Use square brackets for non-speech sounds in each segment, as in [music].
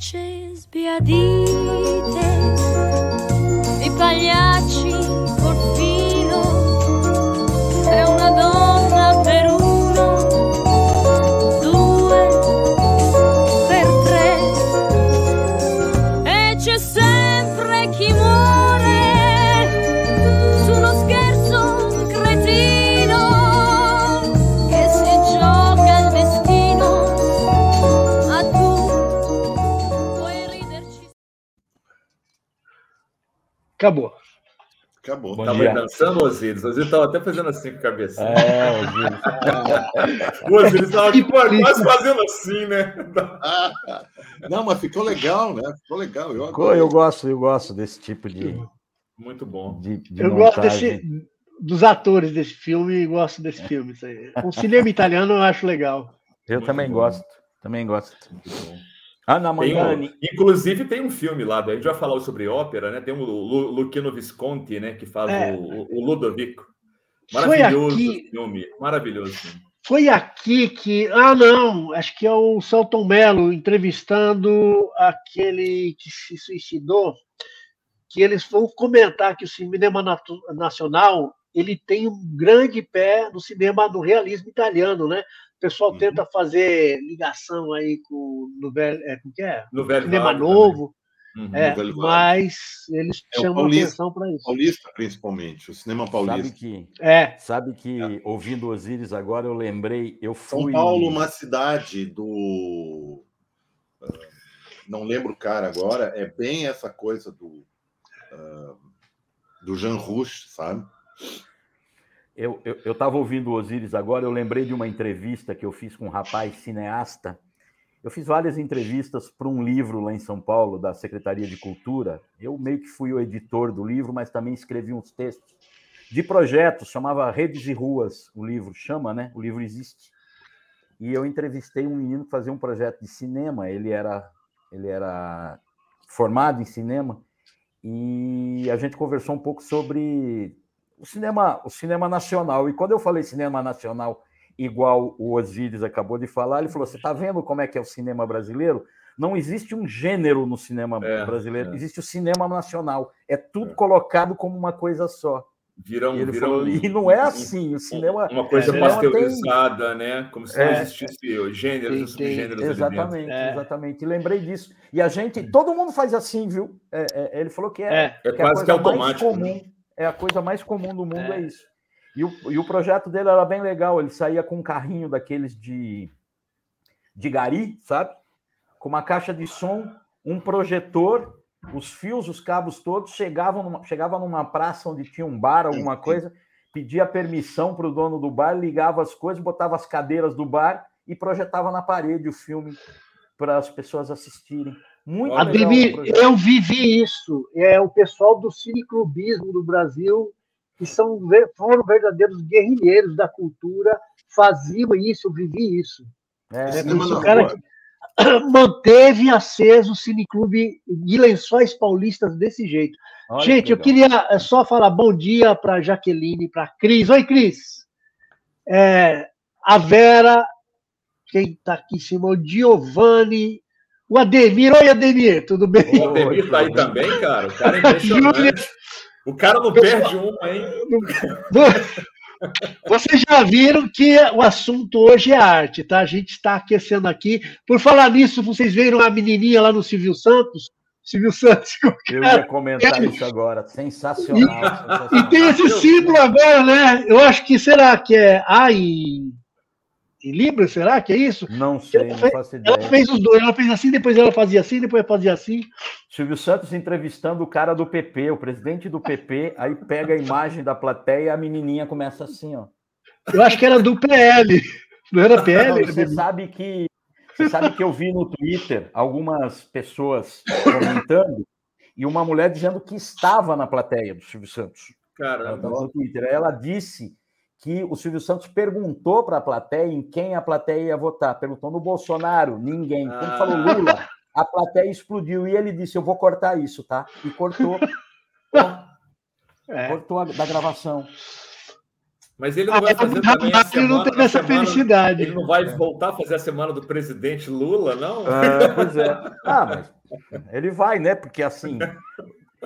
facce sbiadite, i pagliacci Acabou. Acabou. Bom Tava dia. dançando, Osiris. O Osiris estava até fazendo assim com a cabeça. É, Osiris. [laughs] O Osiris estava Que quase fazendo assim, né? [laughs] Não, mas ficou legal, né? Ficou legal. Eu, eu gosto, eu gosto desse tipo de, Muito bom. de, de Eu gosto desse, dos atores desse filme e gosto desse filme. Isso aí. O cinema italiano eu acho legal. Eu Muito também bom. gosto, também gosto. Muito bom. Ana Tem um- inclusive tem um filme lá, a gente vai falar sobre ópera, né? Tem o Lu, Luchino Visconti, né? Que faz É. o, o Ludovico. Foi Maravilhoso aqui- filme, maravilhoso filme. Foi aqui que. Ah, não, acho que é o Celton Mello entrevistando aquele que se suicidou, que eles vão comentar que o cinema nacional ele tem um grande pé no cinema do realismo italiano, né? O pessoal Uhum. tenta fazer ligação aí com no velho, é, com o que é? No Velho cinema Vale novo. Uhum. é, mas eles É o chamam Paulista. atenção para isso. Paulista, principalmente, o cinema Sabe paulista. que, É, sabe que ouvindo Osiris agora eu lembrei, eu São fui. Paulo, uma cidade do. ah, Não lembro o cara agora, é bem essa coisa do. ah, do Jean Rouge, sabe? Eu eu eu estava ouvindo o Osiris agora, eu lembrei de uma entrevista que eu fiz com um rapaz cineasta. Eu fiz várias entrevistas para um livro lá em São Paulo, da Secretaria de Cultura. Eu meio que fui o editor do livro, mas também escrevi uns textos de projetos, chamava Redes e Ruas, o livro chama, né? O livro existe. E eu entrevistei um menino que fazia um projeto de cinema, ele era ele era formado em cinema e a gente conversou um pouco sobre o cinema, o cinema nacional. E quando eu falei cinema nacional, igual o Osiris acabou de falar, ele falou: Você está vendo como é que é o cinema brasileiro? Não existe um gênero no cinema É, brasileiro, é. existe o cinema nacional. É tudo É. colocado como uma coisa só. Viram, E ele viram falou, e não é assim, o cinema. uma coisa o cinema pasteurizada, né? Como se não É. existisse gêneros Tem- e dentro. Exatamente, É. exatamente. E lembrei disso. E a gente, todo mundo faz assim, viu? É, é, ele falou que é, é. É que a quase que coisa mais automático. comum, né? É a coisa mais comum do mundo, é, É. isso. E o, e o projeto dele era bem legal, ele saía com um carrinho daqueles de, de gari, sabe? Com uma caixa de som, um projetor, os fios, os cabos todos, chegavam numa, chegava numa praça onde tinha um bar, alguma coisa, pedia permissão para o dono do bar, ligava as coisas, botava as cadeiras do bar e projetava na parede o filme para as pessoas assistirem. Muito o Ademir, eu vivi isso. É o pessoal do cineclubismo do Brasil, que são, foram verdadeiros guerrilheiros da cultura, faziam isso, eu vivi isso. É, esse na cara que [coughs] manteve aceso o cineclube de Lençóis Paulistas desse jeito. olha Gente, que eu queria eh, só falar bom dia para Jaqueline, para Cris. Oi, Cris. É, a Vera, quem está aqui em cima, o Giovanni, o Ademir. Oi, Ademir, tudo bem? O Ademir tá aí também, cara. O cara é impressionante. O cara não perde uma, hein? Vocês já viram que o assunto hoje é arte, tá? A gente está aquecendo aqui. Por falar nisso, vocês viram a menininha lá no Silvio Santos? Silvio Santos. Eu ia comentar isso agora. Sensacional. sensacional. E tem esse símbolo agora, né? Eu acho que será que é A em, Libra? Será que é isso? Não sei, não faço Ela ideia. fez os dois, ela fez assim, depois ela fazia assim, depois fazia assim. Silvio Santos entrevistando o cara do PP, o presidente do PP, aí pega a imagem da plateia e a menininha começa assim, ó. Eu acho que era do PL. Não era PL? Não, você sabe que você sabe que eu vi no Twitter algumas pessoas comentando e uma mulher dizendo que estava na plateia do Silvio Santos. Ela Caramba. estava no Twitter. Aí ela disse que o Silvio Santos perguntou para a plateia em quem a plateia ia votar. Perguntou no Bolsonaro, ninguém. Quando Ah. falou Lula, a plateia explodiu e ele disse: Eu vou cortar isso, tá? E cortou, É. cortou a, da gravação. Mas ele não vai fazer também a ele não semana, teve essa semana- felicidade. Ele não vai voltar a fazer a semana do presidente Lula, não? É, pois é. Ah, mas ele vai, né? Porque assim,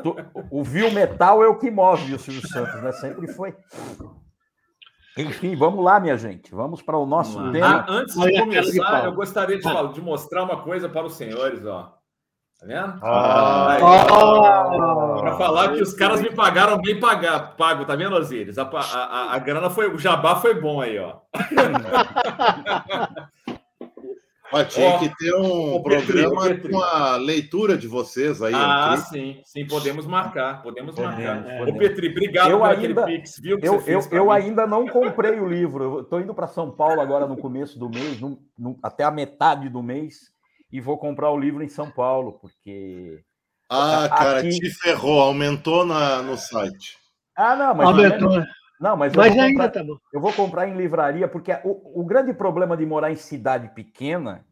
tu- o vil metal é o que move o Silvio Santos, né? Sempre foi. Enfim, vamos lá, minha gente. Vamos para o nosso Vamos lá. tema. Ah, antes de começar, eu gostaria de, falar- de mostrar uma coisa para os senhores, ó. Tá vendo? Ah, Ah, Para falar que os caras me pagaram bem pagar, pago, tá vendo, Osiris? A, a, a, a grana foi, o jabá foi bom aí, ó. [laughs] Mas tinha Ó, que ter um programa Petri. com a leitura de vocês aí. Ah, sim, sim, podemos marcar, podemos Podemos, marcar. podemos. Ô, Petri, obrigado Eu por ainda- aquele pix, viu? que Eu, você eu, eu ainda não comprei o livro. Eu estou indo para São Paulo agora no começo do mês, no- no- até a metade do mês, e vou comprar o livro em São Paulo, porque. Ah, cara, Aqui- te ferrou, aumentou na, no site. Ah, não, mas. aumentou. Não, mas, eu, Mas vou ainda comprar, tá bom. eu vou comprar em livraria, porque o, o grande problema de morar em cidade pequena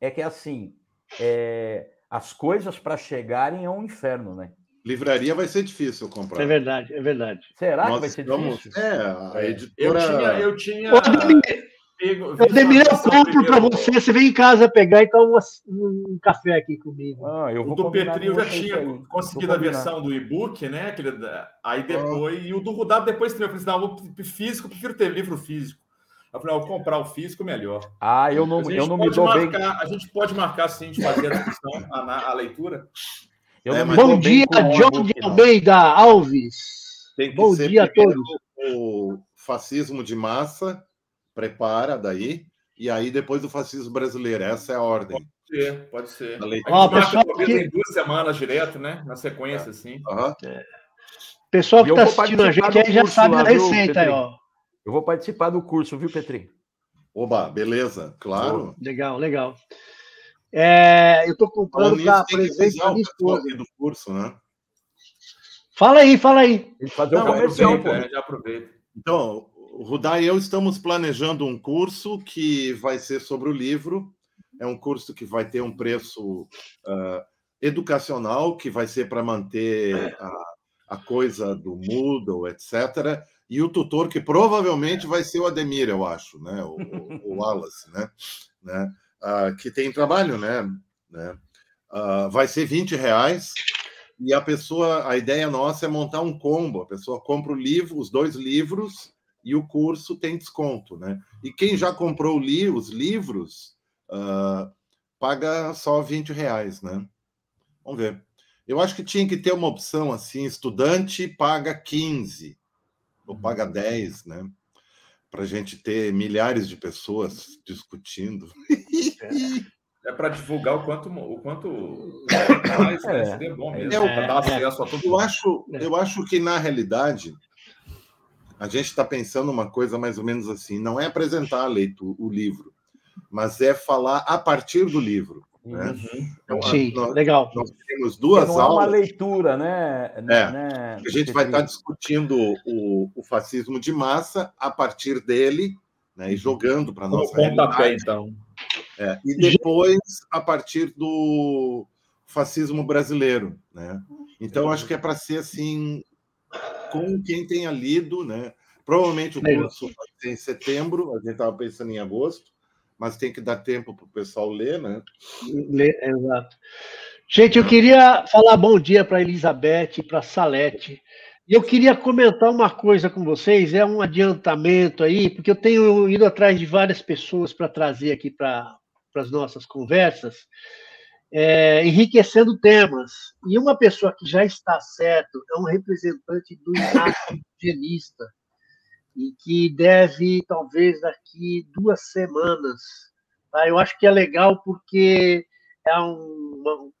é que, assim, é, as coisas para chegarem é um inferno, né? Livraria vai ser difícil comprar. É verdade, é verdade. Será que Nós vai ser estamos- difícil? É, a Eu editora. tinha, eu tinha Ô, Demir, pego, ô, visto Demir, a eu compro para você. Você vem em casa pegar e tomar um, café aqui comigo. Ah, eu O do Petri eu já tinha aí. conseguido Vou a combinar. versão do e-book, né? Aquele, aí depois, e o do Rudado depois também. Eu falei assim, não, eu físico, eu prefiro ter livro físico. Eu falei, eu vou comprar o físico melhor. Ah, eu não, a eu não me pode dou bem. marcar, A gente pode marcar sim de fazer a discussão, a, a leitura. Eu É, Bom bem dia, John de. Almeida Alves. Tem que Bom ser dia a todos. O fascismo de massa, prepara daí, e aí depois o fascismo brasileiro. Essa é a ordem. Pode ser, pode ser. A gente marca pessoal, talvez que- em duas semanas direto, né? Na sequência, assim. Aham. Pessoal que está assistindo a gente aí do já sabe lá, a viu, receita aí, ó. Eu vou participar do curso, viu, Petri? Oba, beleza, claro. Legal, legal. É, eu estou comprando para presente para o minha pessoal esposa. do curso, né? Fala aí, fala aí. Fazer Não, um comercial, aproveita, pô. é, já aproveita. Então, o Rudá e eu estamos planejando um curso que vai ser sobre o livro. É um curso que vai ter um preço ah, educacional, que vai ser para manter a, a coisa do Moodle, etc. E o tutor, que provavelmente vai ser o Ademir, eu acho, né? o, o- [laughs] Wallace, né? né? Ah, que tem trabalho, né? né? Ah, vai ser 20 reais. E a pessoa, a ideia nossa é montar um combo. A pessoa compra o livro, os dois livros, e o curso tem desconto, né? E quem já comprou li, os livros ah, paga só 20 reais, né? Vamos ver. Eu acho que tinha que ter uma opção assim: estudante paga 15 ou paga 10, né? Para a gente ter milhares de pessoas discutindo. É para divulgar o quanto, o quanto [coughs] mais, né? É. Seria bom mesmo. É, acesso a todo Eu acho, eu acho que, na realidade, a gente está pensando uma coisa mais ou menos assim: não é apresentar a leitura, o livro, mas é falar a partir do livro. Né? Uhum. Então, Sim, nós, legal. nós temos duas não é uma aulas. leitura, né? É, né A gente vai estar discutindo o, o fascismo de massa a partir dele, né, e jogando para a Com o nossa pontapé, então. É, e depois a partir do fascismo brasileiro, né? Então acho que é para ser assim com quem tenha lido, né? Provavelmente o Legal. curso vai ser em setembro, a gente estava pensando em agosto, mas tem que dar tempo para o pessoal ler, né? Le- Exato. Gente, eu queria falar bom dia para Elizabeth e para Salete. E eu queria comentar uma coisa com vocês, é um adiantamento aí, porque eu tenho ido atrás de várias pessoas para trazer aqui para as nossas conversas, é, enriquecendo temas. E uma pessoa que já está certo é um representante do Inácio Genista, e que deve, talvez, daqui duas semanas. Tá? Eu acho que é legal porque é um, uma-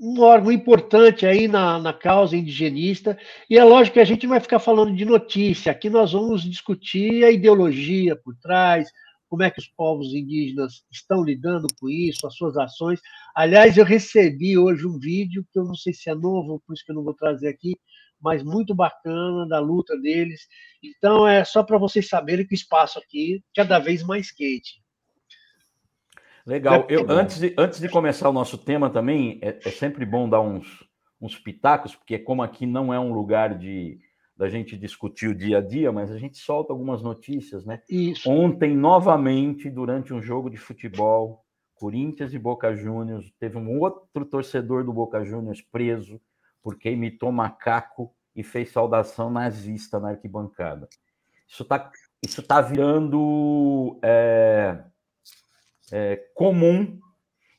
um órgão importante aí na, na causa indigenista, e é lógico que a gente vai ficar falando de notícia, aqui nós vamos discutir a ideologia por trás, como é que os povos indígenas estão lidando com isso, as suas ações. Aliás, eu recebi hoje um vídeo, que eu não sei se é novo, por isso que eu não vou trazer aqui, mas muito bacana da luta deles. Então, é só para vocês saberem que o espaço aqui é cada vez mais quente. Legal. Eu, antes, de, antes de começar o nosso tema também, é, é sempre bom dar uns, uns pitacos, porque como aqui não é um lugar de, da gente discutir o dia a dia, mas a gente solta algumas notícias, né? Isso. Ontem, novamente, durante um jogo de futebol, Corinthians e Boca Juniors, teve um outro torcedor do Boca Juniors preso porque imitou macaco e fez saudação nazista na arquibancada. Isso está isso tá virando é, é, comum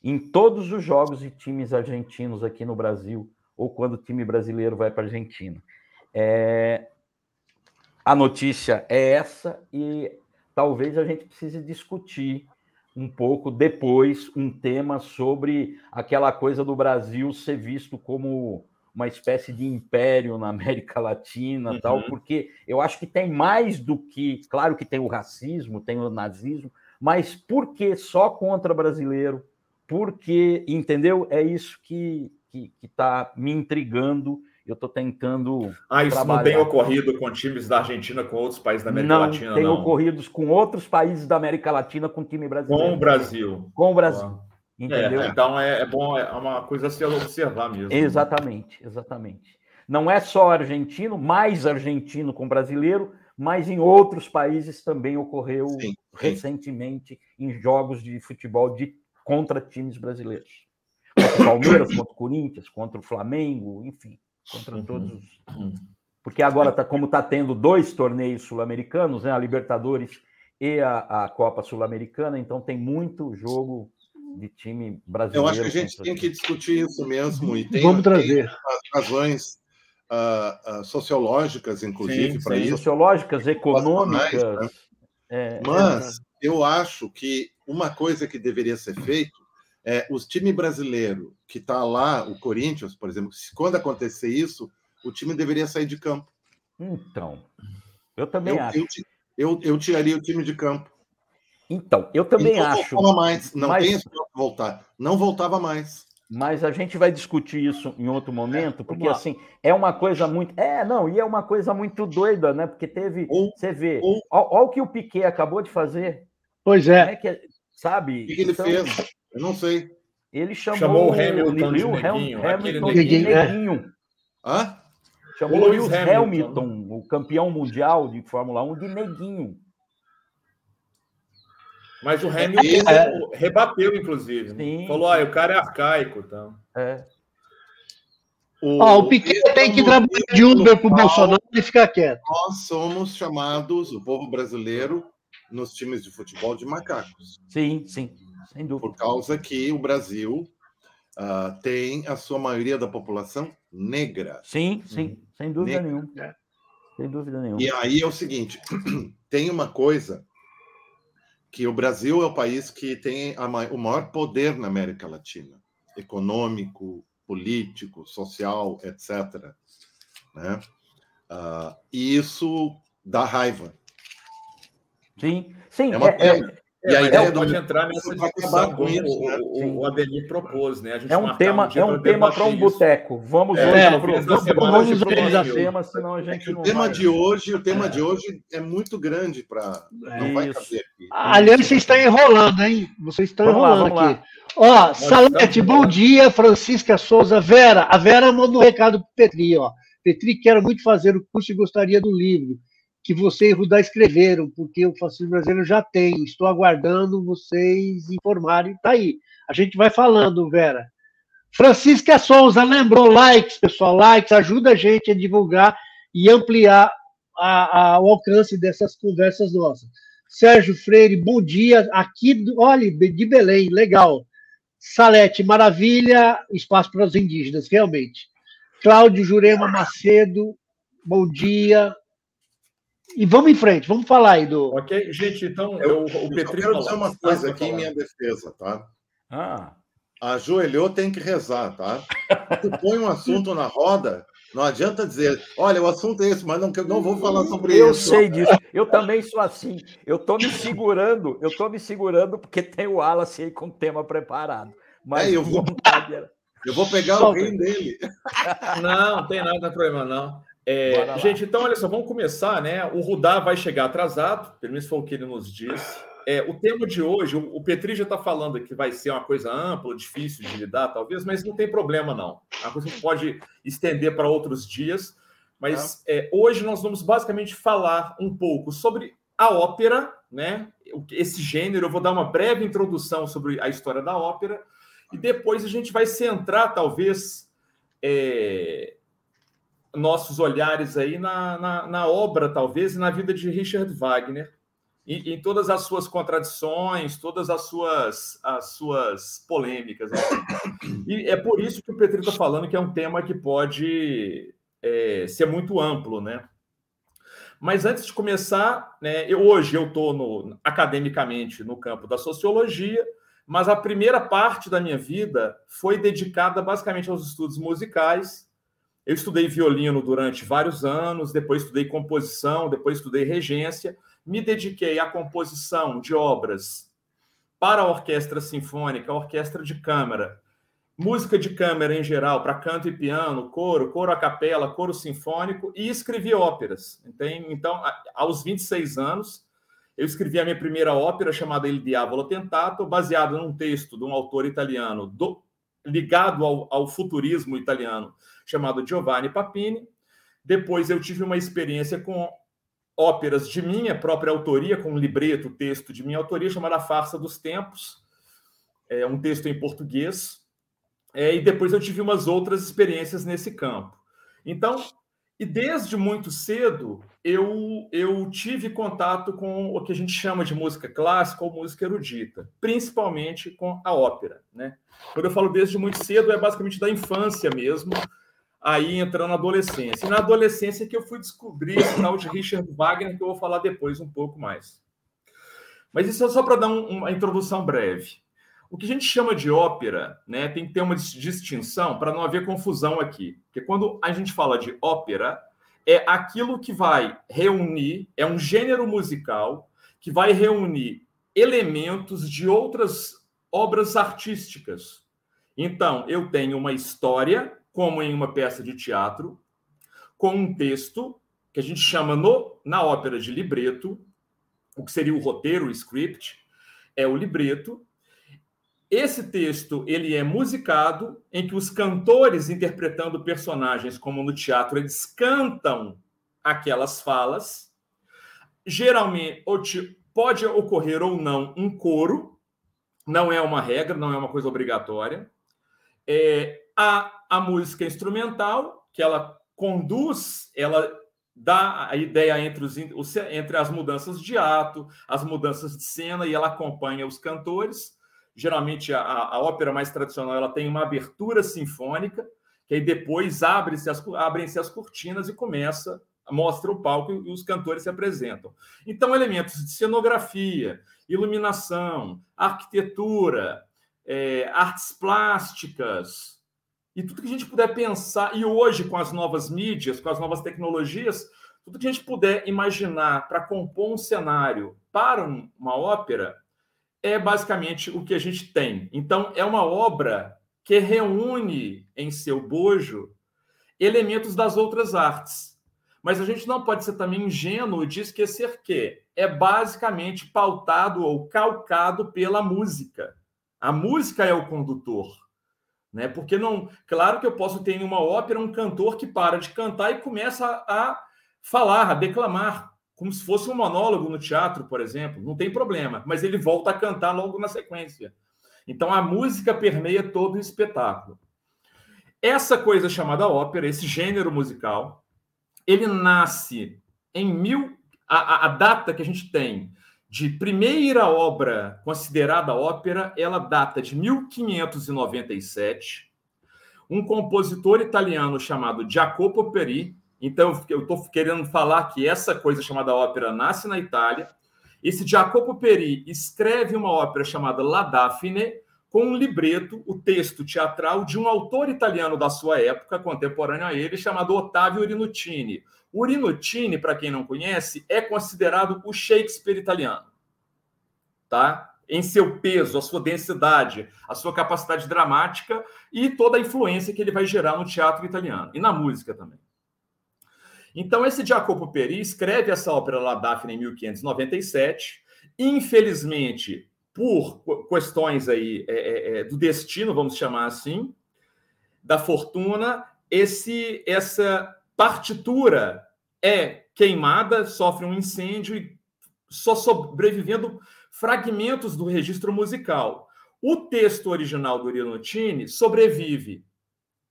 em todos os jogos de times argentinos aqui no Brasil, ou quando o time brasileiro vai para a Argentina. É, a notícia é essa, e talvez a gente precise discutir um pouco depois um tema sobre aquela coisa do Brasil ser visto como uma espécie de império na [laughs] América Latina, uhum. tal, porque eu acho que tem mais do que, claro que tem o racismo, tem o nazismo, mas por que só contra brasileiro? Porque, entendeu? É isso que está me intrigando. Eu estou tentando. Ah, isso trabalhar. não tem ocorrido com times da Argentina, com outros países da América não, Latina, tem não? Tem ocorrido com outros países da América Latina com time brasileiro. Com o Brasil. Com o Brasil. Ah. Entendeu? É, então é, é, bom, é uma coisa a se observar mesmo. Exatamente, exatamente. Não é só argentino, mais argentino com brasileiro, mas em outros países também ocorreu sim, sim. recentemente em jogos de futebol de contra times brasileiros. Contra o Palmeiras, contra o Corinthians, contra o Flamengo, enfim, contra uhum. todos. Uhum. Porque agora, tá, como está tendo dois torneios sul-americanos, né, a Libertadores e a, a Copa Sul-Americana, então tem muito jogo de time brasileiro. Eu acho que a gente tem que discutir isso mesmo. E tem, Vamos trazer. Tem razões uh, uh, sociológicas, inclusive, para isso. Sociológicas, econômicas. Né? É, Mas é... eu acho que uma coisa que deveria ser feito é os time brasileiro que está lá, o Corinthians, por exemplo, se quando acontecer isso, o time deveria sair de campo. Então, eu também eu, acho. Eu, eu, eu tiraria o time de campo. Então, eu também não acho. Voltava mais, não mas, tem esse voltar. Não voltava mais. Mas a gente vai discutir isso em outro momento, porque assim, é uma coisa muito. É, não, e é uma coisa muito doida, né? Porque teve. Ou, você vê. Olha o que o Piquet acabou de fazer. Pois é. é que, sabe? O que, que ele então, fez? Eu não sei. Ele chamou, chamou o Hamilton, de neguinho, Hamilton de neguinho. neguinho. Hã? Chamou o Lewis Hamilton, Hamilton, o campeão mundial de Fórmula 1, de neguinho. Mas o Hamilton é. rebateu, inclusive. Né? Falou: ah, o cara é arcaico. Então. É. O, oh, o Piquet tem que trabalhar de Uber para o Bolsonaro e ficar quieto. Nós somos chamados, o povo brasileiro, nos times de futebol, de macacos. Sim, sim, sem dúvida. Por causa que o Brasil uh, tem a sua maioria da população negra. Sim, sim, uhum. sem dúvida negra. nenhuma. É. Sem dúvida nenhuma. E aí é o seguinte: [clears throat] tem uma coisa que o Brasil é o país que tem a, o maior poder na América Latina, econômico, político, social, etc. Né? Uh, e isso dá raiva. Sim, sim. É uma é, é, e a é, ideia pode do... entrar nessa discussão como isso, né? o, o Ademir propôs, né? é um tema, um é um tema para um boteco. Vamos é, hoje pro, vamos, vamos organizar tema, senão a gente não. O tema vai... de hoje, o tema é. de hoje é muito grande para não vai caber aqui. Aliás, vocês estão enrolando, hein? Vocês estão enrolando lá, aqui. Ó, Salete, bom dia, Francisca Souza, Vera. A Vera mandou um recado para Petri, ó. Petri, quero muito fazer o curso e gostaria do livro que você e Rudá escreveram, porque o fascismo brasileiro já tem. Estou aguardando vocês informarem. Está aí. A gente vai falando, Vera. Francisca Souza lembrou likes, pessoal. Likes ajuda a gente a divulgar e ampliar a, a, o alcance dessas conversas nossas. Sérgio Freire, bom dia. Aqui, olha, de Belém, legal. Salete, maravilha. Espaço para os indígenas, realmente. Cláudio Jurema Macedo, bom dia. E vamos em frente, vamos falar aí do. Ok, gente, então eu, o Petri. Eu quero dizer uma coisa aqui em minha defesa, tá? Ah. Ajoelhou, tem que rezar, tá? Tu põe um assunto na roda, não adianta dizer, olha, o assunto é esse, mas não, não vou falar sobre eu isso. Eu sei disso. Eu também sou assim. Eu tô me segurando, eu tô me segurando porque tem o Wallace aí com o tema preparado. Mas é, eu vou, eu vou pegar o rim dele. Não, não tem nada, problema, não. É, gente, então olha só, vamos começar, né? O Rudá vai chegar atrasado, pelo menos foi o que ele nos disse. É, o tema de hoje, o, o Petri já está falando que vai ser uma coisa ampla, difícil de lidar, talvez, mas não tem problema, não. A coisa pode estender para outros dias. Mas é, hoje nós vamos basicamente falar um pouco sobre a ópera, né? Esse gênero, eu vou dar uma breve introdução sobre a história da ópera, e depois a gente vai centrar, talvez, é, nossos olhares aí na, na, na, obra, talvez, e na vida de Richard Wagner, em todas as suas contradições, todas as suas, as suas polêmicas. Assim. E é por isso que o Petri está falando que é um tema que pode é, ser muito amplo, né? Mas antes de começar, né, eu, hoje eu estou academicamente no campo da sociologia, mas a primeira parte da minha vida foi dedicada basicamente aos estudos musicais. Eu estudei violino durante vários anos, depois estudei composição, depois estudei regência, me dediquei à composição de obras para a orquestra sinfônica, orquestra de câmara, música de câmara em geral, para canto e piano, coro, coro a capela, coro sinfônico, e escrevi óperas. Então, aos 26 anos, eu escrevi a minha primeira ópera chamada Il Diavolo Tentato, baseada num texto de um autor italiano do, ligado ao, ao futurismo italiano, chamado Giovanni Papini. Depois eu tive uma experiência com óperas de minha própria autoria, com um libreto, texto de minha autoria, chamada Farsa dos Tempos, é um texto em português. É, e depois eu tive umas outras experiências nesse campo. Então, e desde muito cedo eu, eu tive contato com o que a gente chama de música clássica ou música erudita, principalmente com a ópera. Né? Quando eu falo desde muito cedo, é basicamente da infância mesmo, aí entrando na adolescência. E na adolescência que eu fui descobrir esse tal de Richard Wagner, que eu vou falar depois um pouco mais. Mas isso é só para dar um, uma introdução breve. O que a gente chama de ópera, né, tem que ter uma distinção para não haver confusão aqui. Porque quando a gente fala de ópera, é aquilo que vai reunir, é um gênero musical que vai reunir elementos de outras obras artísticas. Então, eu tenho uma história, como em uma peça de teatro, com um texto que a gente chama no, na ópera de libreto, o que seria o roteiro, o script, é o libreto, esse texto ele é musicado, em que os cantores interpretando personagens, como no teatro, eles cantam aquelas falas. Geralmente pode ocorrer ou não um coro, não é uma regra, não é uma coisa obrigatória. É, a, a música instrumental, que ela conduz, ela dá a ideia entre, os, entre as mudanças de ato, as mudanças de cena, e ela acompanha os cantores geralmente a, a ópera mais tradicional ela tem uma abertura sinfônica, que aí depois abre-se as, abrem-se as cortinas e começa, mostra o palco e os cantores se apresentam. Então, elementos de cenografia, iluminação, arquitetura, é, artes plásticas, e tudo que a gente puder pensar, e hoje com as novas mídias, com as novas tecnologias, tudo que a gente puder imaginar para compor um cenário para uma ópera, é basicamente o que a gente tem. Então, é uma obra que reúne em seu bojo elementos das outras artes. Mas a gente não pode ser também ingênuo de esquecer que é basicamente pautado ou calcado pela música. A música é o condutor. Né? Porque não. Claro que eu posso ter em uma ópera um cantor que para de cantar e começa a falar, a declamar como se fosse um monólogo no teatro, por exemplo, não tem problema, mas ele volta a cantar logo na sequência. Então a música permeia todo o espetáculo. Essa coisa chamada ópera, esse gênero musical, ele nasce em mil. A, a, data que a gente tem de primeira obra considerada ópera, ela data de 1597. Um compositor italiano chamado Jacopo Peri, então, eu estou querendo falar que essa coisa chamada ópera nasce na Itália. Esse Jacopo Peri escreve uma ópera chamada La Daphne, com um libreto, o texto teatral de um autor italiano da sua época, contemporâneo a ele, chamado Ottavio Rinutini. O Rinutini, para quem não conhece, é considerado o Shakespeare italiano. Tá? Em seu peso, a sua densidade, a sua capacidade dramática e toda a influência que ele vai gerar no teatro italiano e na música também. Então, esse Jacopo Peri escreve essa ópera La Daphne em 1597. Infelizmente, por questões aí é, é, é, do destino, vamos chamar assim, da fortuna, esse essa partitura é queimada, sofre um incêndio e só sobrevivendo fragmentos do registro musical. O texto original do Rinotini sobrevive.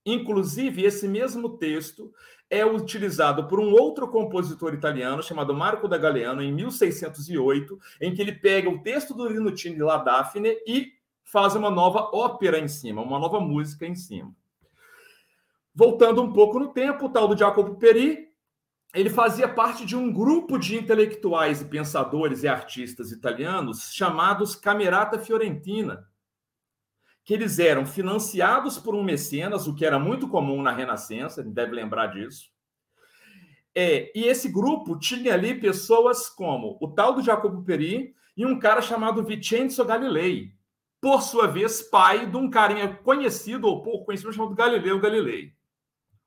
Inclusive, esse mesmo texto é utilizado por um outro compositor italiano chamado Marco da Galeano em 1608, em que ele pega o texto do Rinutini La Daphne e faz uma nova ópera em cima, uma nova música em cima. Voltando um pouco no tempo, o tal do Jacopo Peri, ele fazia parte de um grupo de intelectuais e pensadores e artistas italianos chamados Camerata Fiorentina, que eles eram financiados por um mecenas, o que era muito comum na Renascença, deve lembrar disso. É, e esse grupo tinha ali pessoas como o tal do Jacopo Peri e um cara chamado Vincenzo Galilei, por sua vez, pai de um carinha conhecido ou pouco conhecido chamado Galileu Galilei.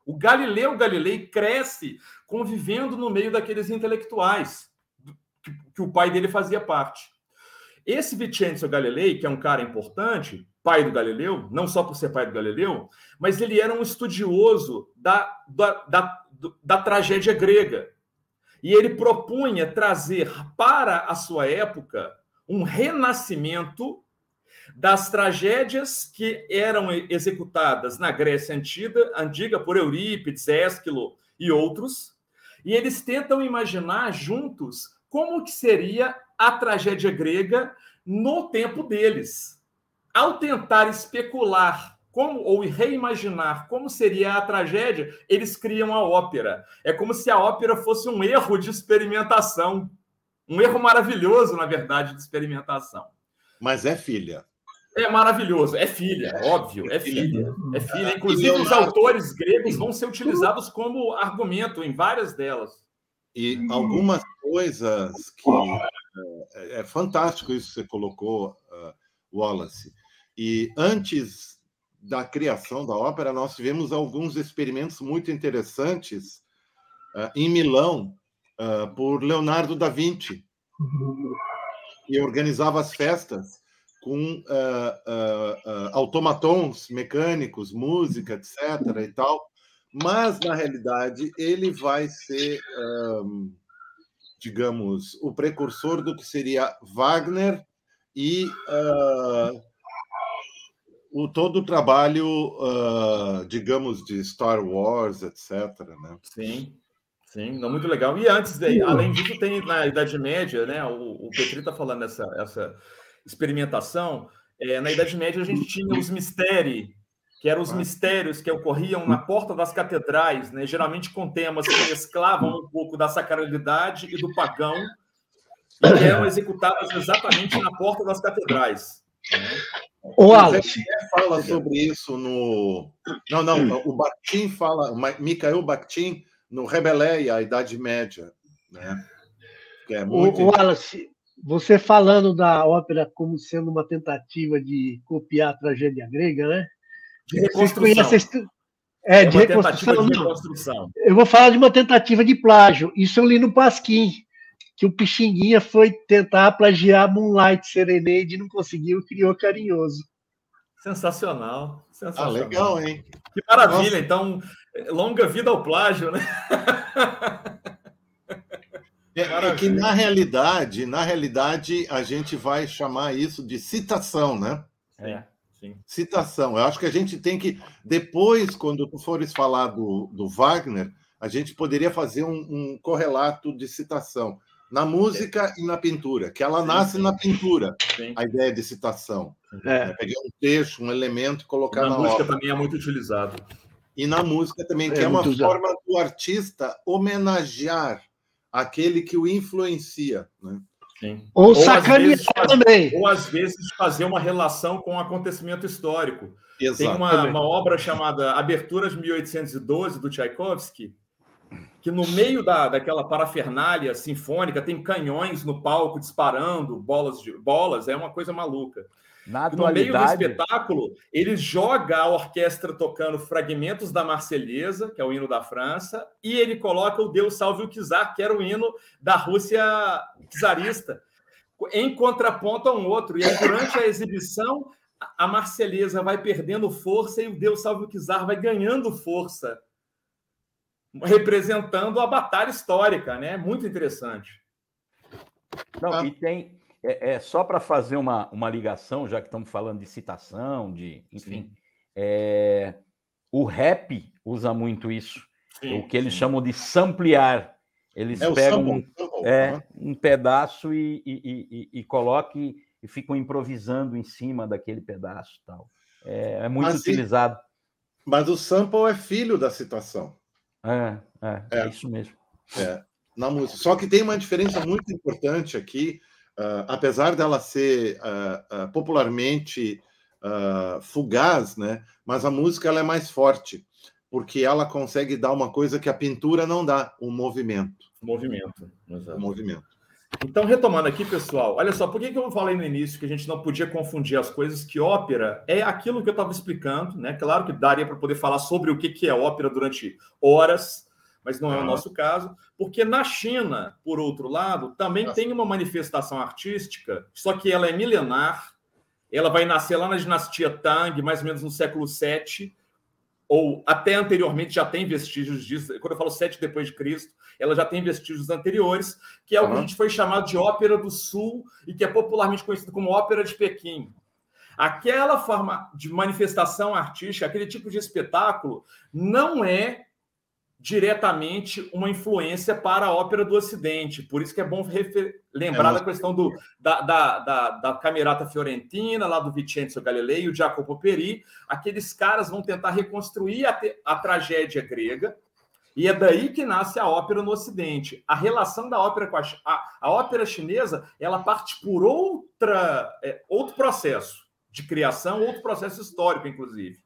O Galileu Galilei cresce convivendo no meio daqueles intelectuais que, que o pai dele fazia parte. Esse Vincenzo Galilei, que é um cara importante, pai do Galileu, não só por ser pai do Galileu, mas ele era um estudioso da, da, da, da tragédia grega. E ele propunha trazer para a sua época um renascimento das tragédias que eram executadas na Grécia antiga, antiga por Eurípides, Ésquilo e outros, e eles tentam imaginar juntos como que seria a tragédia grega no tempo deles ao tentar especular como ou reimaginar como seria a tragédia, eles criam a ópera. É como se a ópera fosse um erro de experimentação, um erro maravilhoso, na verdade, de experimentação. Mas é filha. É maravilhoso, é filha, é, óbvio, é filha. É filha. Inclusive, os autores gregos vão ser utilizados como argumento em várias delas. E algumas coisas que. É, é fantástico isso que você colocou, uh, Wallace. E antes da criação da ópera, nós tivemos alguns experimentos muito interessantes uh, em Milão por Leonardo da Vinci, e organizava as festas com uh, automatons mecânicos, música, etc. e tal. Mas, na realidade, ele vai ser, um, digamos, o precursor do que seria Wagner e uh, o todo o trabalho, uh, digamos, de Star Wars, etc. Né? Sim, sim, não, muito legal. E antes, de, além disso, tem na Idade Média, né? O, o Petri está falando essa, essa experimentação. É, na Idade Média, a gente tinha os mistérios, que eram os mistérios que ocorriam na porta das catedrais, né? geralmente com temas que mesclavam um pouco da sacralidade e do pagão, e que [coughs] eram executados exatamente na porta das catedrais. Né? O Wallace fala sobre isso no. Não, não, o Bakhtin fala, Mikhail Bakhtin, no Rebeleia, a Idade Média. Né? É. O Wallace, você falando da ópera como sendo uma tentativa de copiar a tragédia grega, né? De reconstrução. É, é, de reconstrução. De reconstrução. Eu vou falar de uma tentativa de plágio. Isso eu li no Pasquim que o Pixinguinha foi tentar plagiar Moonlight Serenade e não conseguiu, criou Carinhoso. Sensacional, sensacional. Ah, legal, hein? Que maravilha, Nossa. então, longa vida ao plágio, né? [laughs] É, é, que na realidade, na realidade, a gente vai chamar isso de citação, né? É, sim. Citação. Eu acho que a gente tem que, depois, quando tu fores falar do, do Wagner, a gente poderia fazer um, um correlato de citação na música e na pintura, que ela sim, nasce sim. na pintura, sim. a ideia de citação. É. Pegar um texto, um elemento e colocar na, na música obra. também é muito utilizado. E na música também, que é, é uma forma do artista homenagear aquele que o influencia. Né? Sim. Ou, ou sacanear também. Ou às vezes fazer uma relação com um acontecimento histórico. Tem uma, uma obra chamada Abertura de 1812, do Tchaikovsky, que no meio da, daquela parafernália sinfônica tem canhões no palco disparando bolas de bolas, é uma coisa maluca. Na no meio do espetáculo, ele joga a orquestra tocando fragmentos da Marselhesa, que é o hino da França, e ele coloca o Deus Salve o Czar, que era o hino da Rússia czarista, em contraponto a um outro. E aí, durante a exibição, a Marselhesa vai perdendo força e o Deus Salve o Czar vai ganhando força representando a batalha histórica, né? Muito interessante. Não, ah. e tem é, é só para fazer uma, uma ligação, já que estamos falando de citação, de enfim, é, o rap usa muito isso, sim, o que eles sim. chamam de samplear. Eles é pegam um, é, um pedaço e, e, e, e colocam e, e ficam improvisando em cima daquele pedaço, tal. É, é muito mas, utilizado. Mas o sample é filho da citação. É, é, é, é isso mesmo. É, na música. Só que tem uma diferença muito importante aqui, uh, apesar dela ser uh, popularmente fugaz, né? Mas a música ela é mais forte, porque ela consegue dar uma coisa que a pintura não dá, um movimento. Movimento, exato. Movimento. Então, retomando aqui, pessoal, olha só, por que, que eu falei no início que a gente não podia confundir as coisas, que ópera é aquilo que eu estava explicando, né? Claro que daria para poder falar sobre o que, que é ópera durante horas, mas não é o nosso caso, porque na China, por outro lado, também Nossa. tem uma manifestação artística, só que ela é milenar, ela vai nascer lá na dinastia Tang, mais ou menos no século VII, ou até anteriormente já tem vestígios disso. Quando eu falo sete depois de Cristo, ela já tem vestígios anteriores, que é o que a gente foi chamado de ópera do Sul e que é popularmente conhecido como ópera de Pequim. Aquela forma de manifestação artística, aquele tipo de espetáculo, não é diretamente uma influência para a ópera do Ocidente. Por isso que é bom lembrar é, da questão do, da, da, da, da, Camerata Fiorentina, lá do Vincenzo Galilei e o Jacopo Peri. Aqueles caras vão tentar reconstruir a, a tragédia grega, e é daí que nasce a ópera no Ocidente. A relação da ópera com a, a, a ópera chinesa, ela parte por outra, é, outro processo de criação, outro processo histórico, inclusive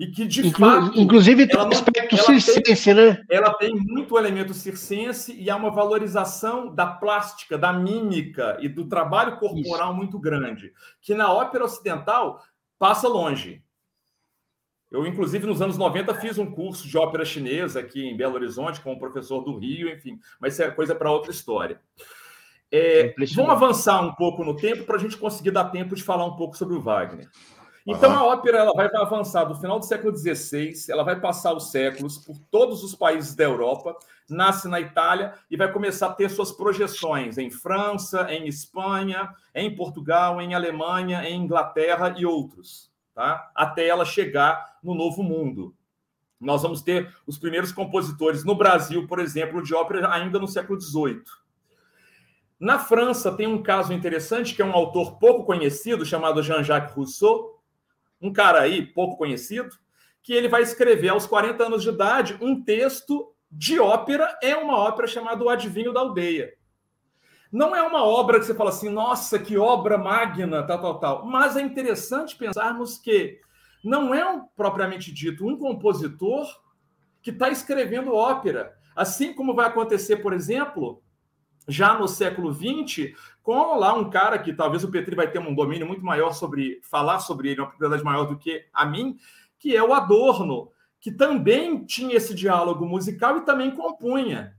e que de Inclu fato. Inclusive tem um aspecto circense, né? Ela tem muito elemento circense e há uma valorização da plástica, da mímica e do trabalho corporal Isso. muito grande, que na ópera ocidental passa longe. Eu, inclusive, nos anos 90, fiz um curso de ópera chinesa aqui em Belo Horizonte, com o um professor do Rio, enfim, mas isso é coisa para outra história. É, vamos avançar um pouco no tempo para a gente conseguir dar tempo de falar um pouco sobre o Wagner. Então, uhum. a ópera ela vai avançar do final do século XVI, ela vai passar os séculos por todos os países da Europa, nasce na Itália e vai começar a ter suas projeções em França, em Espanha, em Portugal, em Alemanha, em Inglaterra e outros, tá? até ela chegar no Novo Mundo. Nós vamos ter os primeiros compositores no Brasil, por exemplo, de ópera ainda no século XVIII. Na França, tem um caso interessante, que é um autor pouco conhecido, chamado Jean-Jacques Rousseau, um cara aí pouco conhecido, que ele vai escrever aos 40 anos de idade um texto de ópera, é uma ópera chamada O Adivinho da Aldeia. Não é uma obra que você fala assim, nossa, que obra magna, tal, tal, tal. Mas é interessante pensarmos que não é um, propriamente dito um compositor que está escrevendo ópera. Assim como vai acontecer, por exemplo, já no século XX, com lá um cara que talvez o Petri vai ter um domínio muito maior sobre falar sobre ele, uma propriedade maior do que a mim, que é o Adorno, que também tinha esse diálogo musical e também compunha.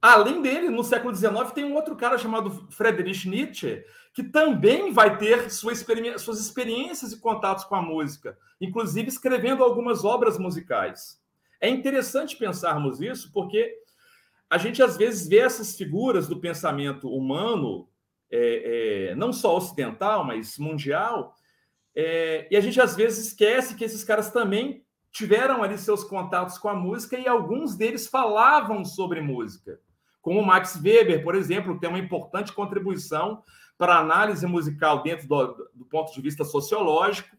Além dele, no século XIX, tem um outro cara chamado Friedrich Nietzsche, que também vai ter sua experi suas experiências e contatos com a música, inclusive escrevendo algumas obras musicais. É interessante pensarmos isso, porque a gente às vezes vê essas figuras do pensamento humano, é, é, não só ocidental, mas mundial, é, e a gente às vezes esquece que esses caras também tiveram ali seus contatos com a música e alguns deles falavam sobre música, como Max Weber, por exemplo, tem uma importante contribuição para a análise musical dentro do, do ponto de vista sociológico.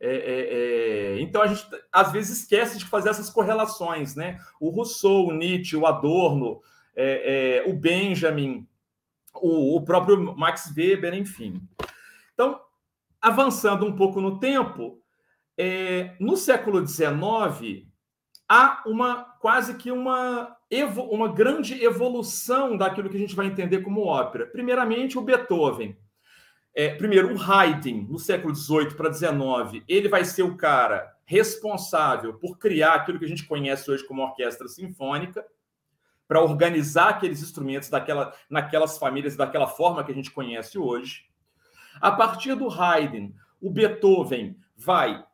É, é, é, então a gente às vezes esquece de fazer essas correlações, né? O Rousseau, o Nietzsche, o Adorno, é, é, o Benjamin, o, o, próprio Max Weber, enfim. Então, avançando um pouco no tempo, é, no século XIX há uma quase que uma, uma grande evolução daquilo que a gente vai entender como ópera. Primeiramente, o Beethoven é, primeiro, o Haydn, no século XVIII para XIX, ele vai ser o cara responsável por criar aquilo que a gente conhece hoje como orquestra sinfônica, para organizar aqueles instrumentos daquela, naquelas famílias daquela forma que a gente conhece hoje. A partir do Haydn, o Beethoven vai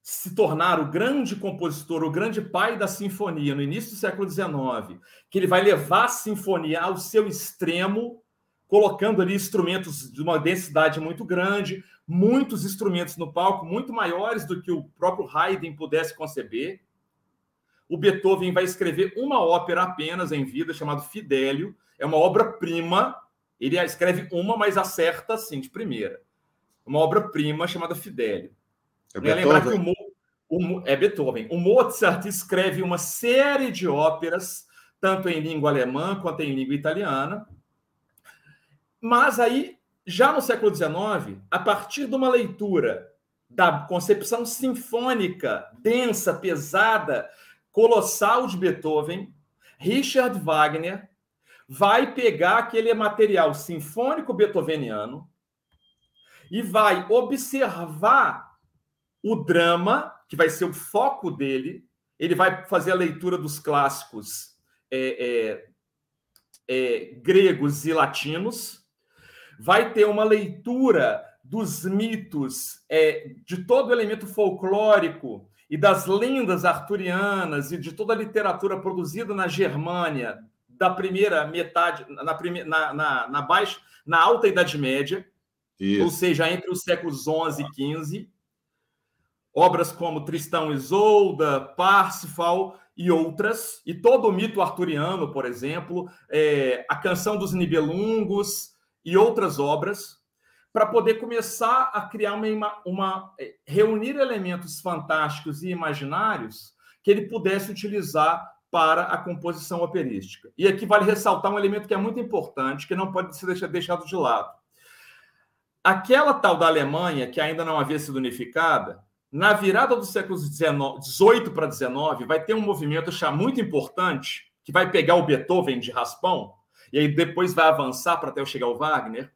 se tornar o grande compositor, o grande pai da sinfonia no início do século XIX, que ele vai levar a sinfonia ao seu extremo, colocando ali instrumentos de uma densidade muito grande, muitos instrumentos no palco, muito maiores do que o próprio Haydn pudesse conceber. O Beethoven vai escrever uma ópera apenas em vida, chamada Fidélio. É uma obra-prima. Ele escreve uma, mas acerta assim de primeira. Uma obra-prima chamada Fidélio. É, lembrar que o, Mo, o, é Beethoven. O Mozart escreve uma série de óperas, tanto em língua alemã quanto em língua italiana. Mas aí, já no século XIX, a partir de uma leitura da concepção sinfônica densa, pesada, colossal de Beethoven, Richard Wagner vai pegar aquele material sinfônico beethoveniano e vai observar o drama, que vai ser o foco dele. Ele vai fazer a leitura dos clássicos é, é, é, gregos e latinos, vai ter uma leitura dos mitos, é, de todo o elemento folclórico e das lendas arturianas e de toda a literatura produzida na Germânia da primeira metade, na, prime, na, na, na, baixa, na alta Idade Média, Isso. ou seja, entre os séculos 11 e 15. Obras como Tristão e Isolda, Parsifal e outras, e todo o mito arturiano, por exemplo, é, a Canção dos Nibelungos e outras obras para poder começar a criar uma, uma, é, reunir elementos fantásticos e imaginários que ele pudesse utilizar para a composição operística. E aqui vale ressaltar um elemento que é muito importante, que não pode ser deixado de lado. Aquela tal da Alemanha, que ainda não havia sido unificada, na virada dos séculos XVIII para XIX, vai ter um movimento muito importante, que vai pegar o Beethoven de raspão, e aí depois vai avançar para até chegar ao Wagner,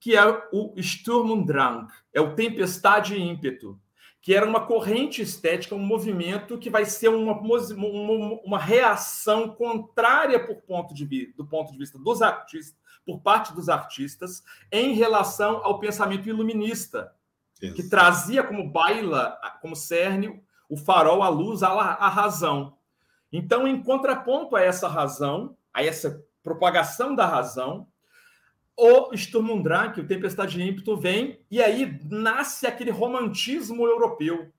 que é o Sturm und Drang, é o tempestade e ímpeto, que era uma corrente estética, um movimento que vai ser uma, uma, uma reação contrária por ponto de, do ponto de vista dos artistas, por parte dos artistas, em relação ao pensamento iluminista, Isso. que trazia como baila, como cerne, o farol, a luz, a, a razão. Então, em contraponto a essa razão, a essa propagação da razão, o Sturm und Drang, o Tempestade de Ímpeto, vem e aí nasce aquele romantismo europeu,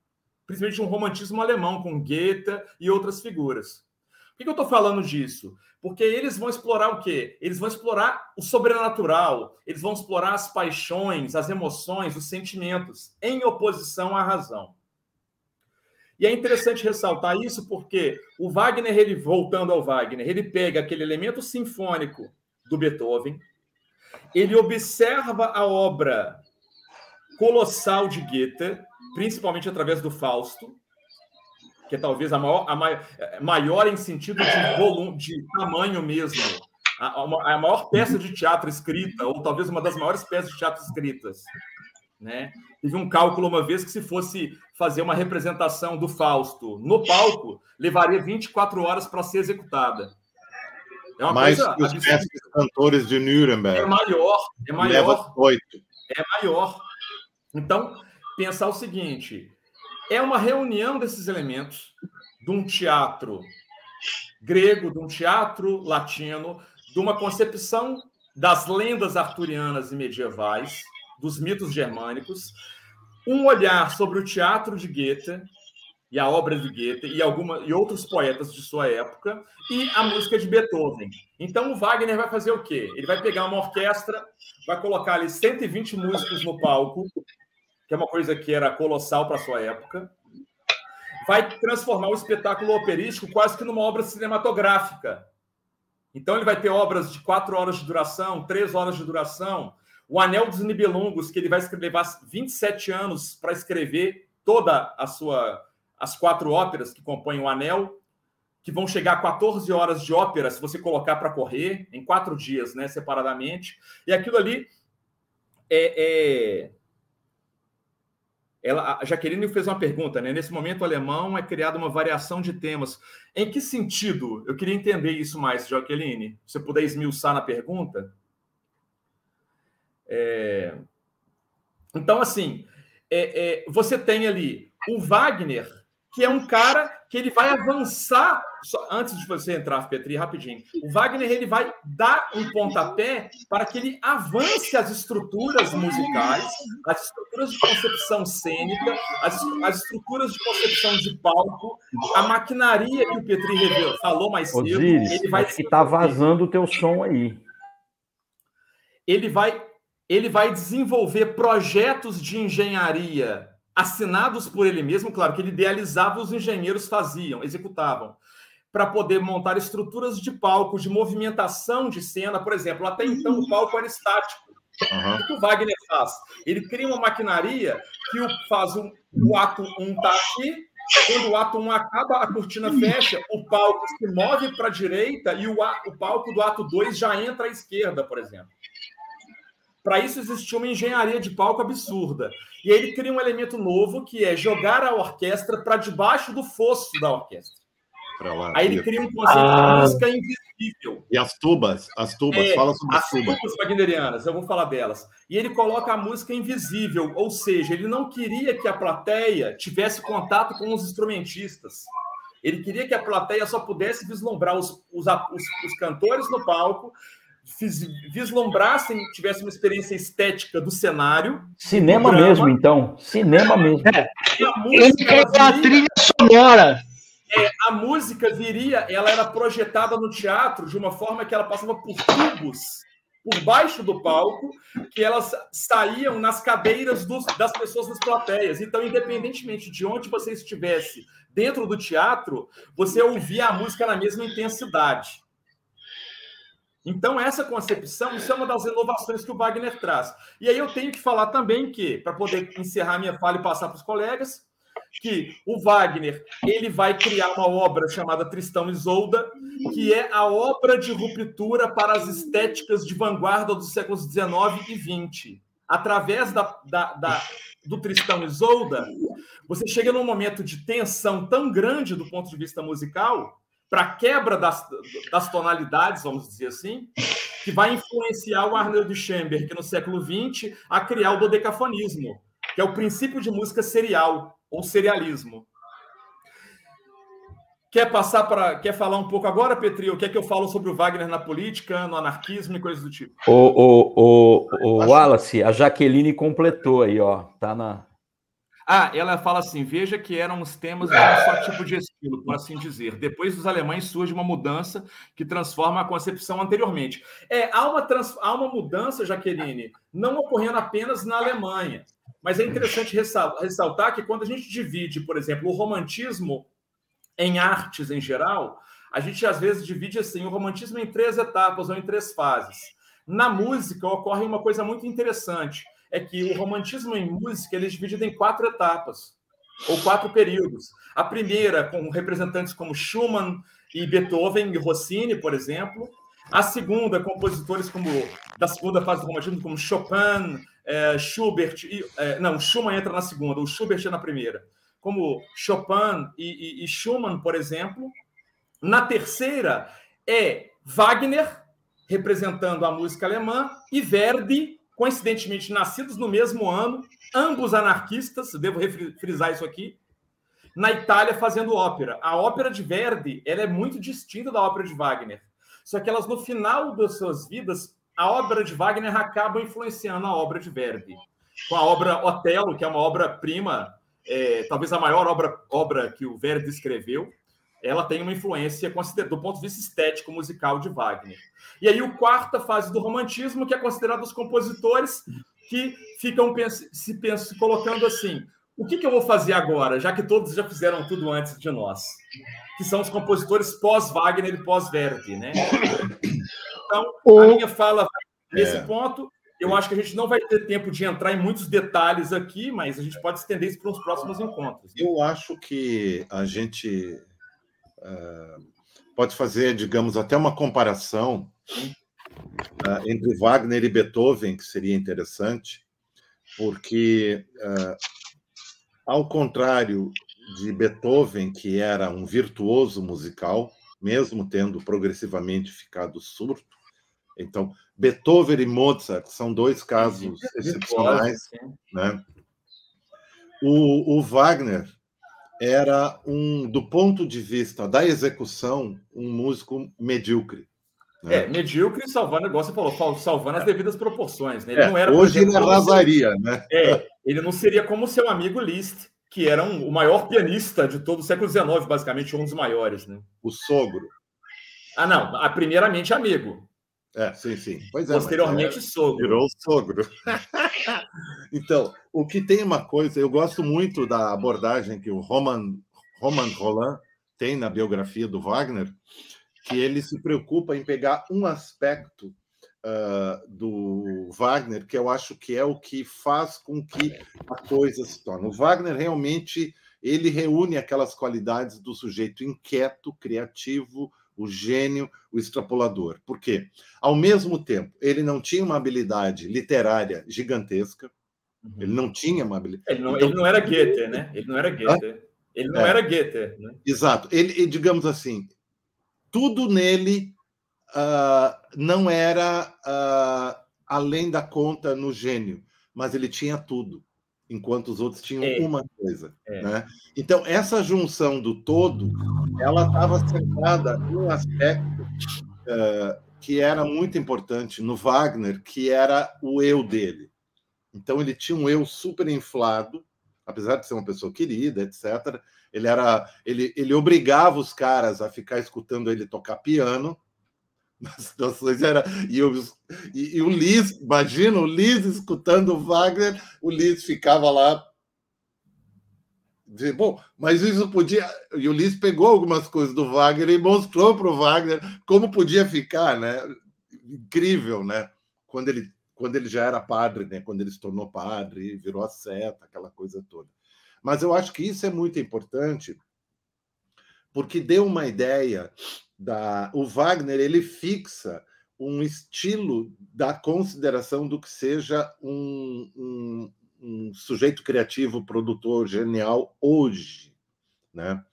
principalmente um romantismo alemão, com Goethe e outras figuras. Por que eu estou falando disso? Porque eles vão explorar o quê? Eles vão explorar o sobrenatural, eles vão explorar as paixões, as emoções, os sentimentos, em oposição à razão. E é interessante ressaltar isso porque o Wagner, ele voltando ao Wagner, ele pega aquele elemento sinfônico do Beethoven, ele observa a obra colossal de Goethe, principalmente através do Fausto, que é talvez a maior, a maior, maior em sentido de volume, de tamanho mesmo, a, a, maior peça de teatro escrita, ou talvez uma das maiores peças de teatro escritas. Né? Teve um cálculo uma vez que se fosse fazer uma representação do Fausto no palco, levaria 24 horas para ser executada. É uma Mais coisa que os mestres cantores de Nuremberg. É maior, é maior. Leva oito. É maior. Então, pensar o seguinte: é uma reunião desses elementos de um teatro grego, de um teatro latino, de uma concepção das lendas arturianas e medievais, dos mitos germânicos, um olhar sobre o teatro de Goethe, e a obra de Goethe e, alguma, e outros poetas de sua época e a música de Beethoven. Então o Wagner vai fazer o quê? Ele vai pegar uma orquestra, vai colocar ali 120 músicos no palco, que é uma coisa que era colossal para sua época, vai transformar o espetáculo operístico quase que numa obra cinematográfica. Então ele vai ter obras de quatro horas de duração, três horas de duração, o Anel dos Nibelungos, que ele vai levar 27 anos para escrever toda a sua as quatro óperas que compõem o Anel, que vão chegar a 14 horas de ópera, se você colocar para correr, em quatro dias, né, separadamente. E aquilo ali é, é... Ela, a Jaqueline fez uma pergunta, né? Nesse momento, o alemão é criada uma variação de temas. Em que sentido? Eu queria entender isso mais, Jaqueline. Se você puder esmiuçar na pergunta. É... Então, assim, é, é, você tem ali o Wagner, que é um cara que ele vai avançar. Só, antes de você entrar, Petri, rapidinho. O Wagner ele vai dar um pontapé para que ele avance as estruturas musicais, as estruturas de concepção cênica, as, as estruturas de concepção de palco, a maquinaria que o Petri revelou, falou mais cedo. Osiris, ele vai que está vazando o teu som aí. Ele vai, ele vai desenvolver projetos de engenharia assinados por ele mesmo, claro, que ele idealizava, os engenheiros faziam, executavam, para poder montar estruturas de palco, de movimentação de cena, por exemplo. Até então o palco era estático. Uhum. O que o Wagner faz? Ele cria uma maquinaria que faz um, o ato 1 um tá aqui, quando o ato 1 um acaba, a cortina fecha, o palco se move para a direita e o, o palco do ato 2 já entra à esquerda, por exemplo. Para isso existia uma engenharia de palco absurda. E aí ele cria um elemento novo que é jogar a orquestra para debaixo do fosso da orquestra. Lá, aí ele cria um conceito ah. de música invisível. E as tubas, as tubas, é, fala sobre as tubas. As tubas wagnerianas, eu vou falar delas. E ele coloca a música invisível, ou seja, ele não queria que a plateia tivesse contato com os instrumentistas. Ele queria que a plateia só pudesse vislumbrar os, os, os, os cantores no palco vislumbrassem, tivessem uma experiência estética do cenário. Cinema do mesmo, então. Cinema mesmo. É. A música é a trilha sonora. É, a música viria, ela era projetada no teatro de uma forma que ela passava por tubos por baixo do palco, que elas saíam nas cadeiras dos, das pessoas nas plateias. Então, independentemente de onde você estivesse dentro do teatro, você ouvia a música na mesma intensidade. Então, essa concepção, isso é uma das inovações que o Wagner traz. E aí eu tenho que falar também que, para poder encerrar minha fala e passar para os colegas, que o Wagner ele vai criar uma obra chamada Tristão e Isolda, que é a obra de ruptura para as estéticas de vanguarda dos séculos XIX e XX. Através da, da, da, do Tristão e Isolda, você chega num momento de tensão tão grande do ponto de vista musical para quebra das, das tonalidades, vamos dizer assim, que vai influenciar o Arnold Schoenberg, que no século XX, a criar o dodecafonismo, que é o princípio de música serial, ou serialismo. Quer passar para. Quer falar um pouco agora, Petri? O que é que eu falo sobre o Wagner na política, no anarquismo e coisas do tipo? O, o, o, o Wallace, a Jaqueline completou aí, ó. Tá na, ah, ela fala assim: veja que eram os temas de um só tipo de estilo, por assim dizer. Depois dos alemães surge uma mudança que transforma a concepção anteriormente. É, há uma, trans... há uma mudança, Jaqueline, não ocorrendo apenas na Alemanha. Mas é interessante ressaltar que quando a gente divide, por exemplo, o romantismo em artes em geral, a gente às vezes divide assim o romantismo em três etapas ou em três fases. Na música ocorre uma coisa muito interessante é que o romantismo em música ele é dividido em quatro etapas, ou quatro períodos. A primeira, com representantes como Schumann e Beethoven e Rossini, por exemplo. A segunda, compositores como da segunda fase do romantismo, como Chopin, é, Schubert. E, é, não, Schumann entra na segunda, o Schubert é na primeira. Como Chopin e, e, e Schumann, por exemplo. Na terceira é Wagner, representando a música alemã, e Verdi, coincidentemente nascidos no mesmo ano, ambos anarquistas, devo frisar isso aqui, na Itália fazendo ópera. A ópera de Verdi ela é muito distinta da ópera de Wagner. Só que elas, no final das suas vidas, a obra de Wagner acaba influenciando a obra de Verdi. Com a obra Otelo, que é uma obra-prima, é, talvez a maior obra, obra que o Verdi escreveu, ela tem uma influência do ponto de vista estético musical de Wagner. E aí o quarta fase do romantismo, que é considerado os compositores que ficam se, se colocando assim: o que, que, eu vou fazer agora, já que todos já fizeram tudo antes de nós? Que são os compositores pós-Wagner e pós-Verdi, né? Então, a minha fala nesse é. ponto. Eu acho que a gente não vai ter tempo de entrar em muitos detalhes aqui, mas a gente pode estender isso para os próximos encontros. Eu acho que a gente pode fazer, digamos, até uma comparação uh, entre Wagner e Beethoven, que seria interessante, porque, uh, ao contrário de Beethoven, que era um virtuoso musical, mesmo tendo progressivamente ficado surdo, então Beethoven e Mozart são dois casos excepcionais, né? O, o Wagner era um, do ponto de vista da execução, um músico medíocre. Né? É, medíocre salvando, igual você falou, salvando as devidas proporções. Né? Ele é, não era, hoje exemplo, ele arrasaria, né? É, ele não seria como seu amigo Liszt, que era um, o maior pianista de todo o século XIX, basicamente, um dos maiores. Né? O sogro. Ah, não, a, primeiramente amigo. É, sim, sim. Pois é, Posteriormente, é, sogro. Virou sogro. [laughs] então, o que tem uma coisa, eu gosto muito da abordagem que o Roman, Roman Roland tem na biografia do Wagner, que ele se preocupa em pegar um aspecto uh, do Wagner, que eu acho que é o que faz com que a coisa se torne. O Wagner realmente ele reúne aquelas qualidades do sujeito inquieto, criativo, o gênio, o extrapolador. Por quê? Ao mesmo tempo, ele não tinha uma habilidade literária gigantesca, uhum. ele não tinha uma habilidade. Ele não, então, ele não era Goethe, né? Ele não era Goethe. Ah? Ele não é. era Goethe. Né? Exato. Ele, digamos assim, tudo nele uh, não era uh, além da conta no gênio, mas ele tinha tudo, enquanto os outros tinham é. uma coisa. É. Né? Então, essa junção do todo, ela estava centrada num aspecto uh, que era muito importante no Wagner, que era o eu dele. Então, ele tinha um eu super inflado, apesar de ser uma pessoa querida, etc., ele era, ele, ele obrigava os caras a ficar escutando ele tocar piano. Nas situações era e, eu, e, e o Liz, imagina o Liz escutando o Wagner, o Liz ficava lá Dizer, bom, mas isso podia. E o Liz pegou algumas coisas do Wagner e mostrou para o Wagner como podia ficar, né? Incrível, né? Quando ele, quando ele já era padre, né? Quando ele se tornou padre, virou a seta, aquela coisa toda. Mas eu acho que isso é muito importante, porque deu uma ideia da. O Wagner ele fixa um estilo da consideração do que seja um, um, um sujeito criativo, produtor genial hoje, né?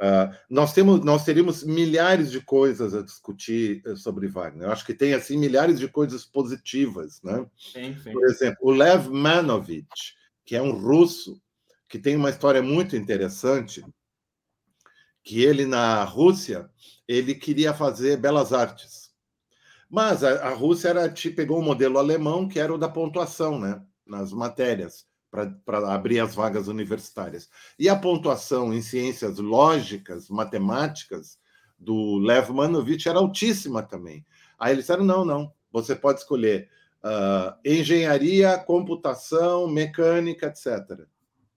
Uh, nós temos, nós teríamos milhares de coisas a discutir eh, sobre Wagner. Eu acho que tem assim milhares de coisas positivas, né? Sim, sim. Por exemplo, o Lev Manovich, que é um russo que tem uma história muito interessante, que ele na Rússia ele queria fazer belas artes, mas a, a Rússia era, pegou um modelo alemão que era o da pontuação, né, nas matérias para abrir as vagas universitárias. E a pontuação em ciências lógicas, matemáticas do Lev Manovich era altíssima também. Aí eles disseram: não, não, você pode escolher uh, engenharia, computação, mecânica, etc.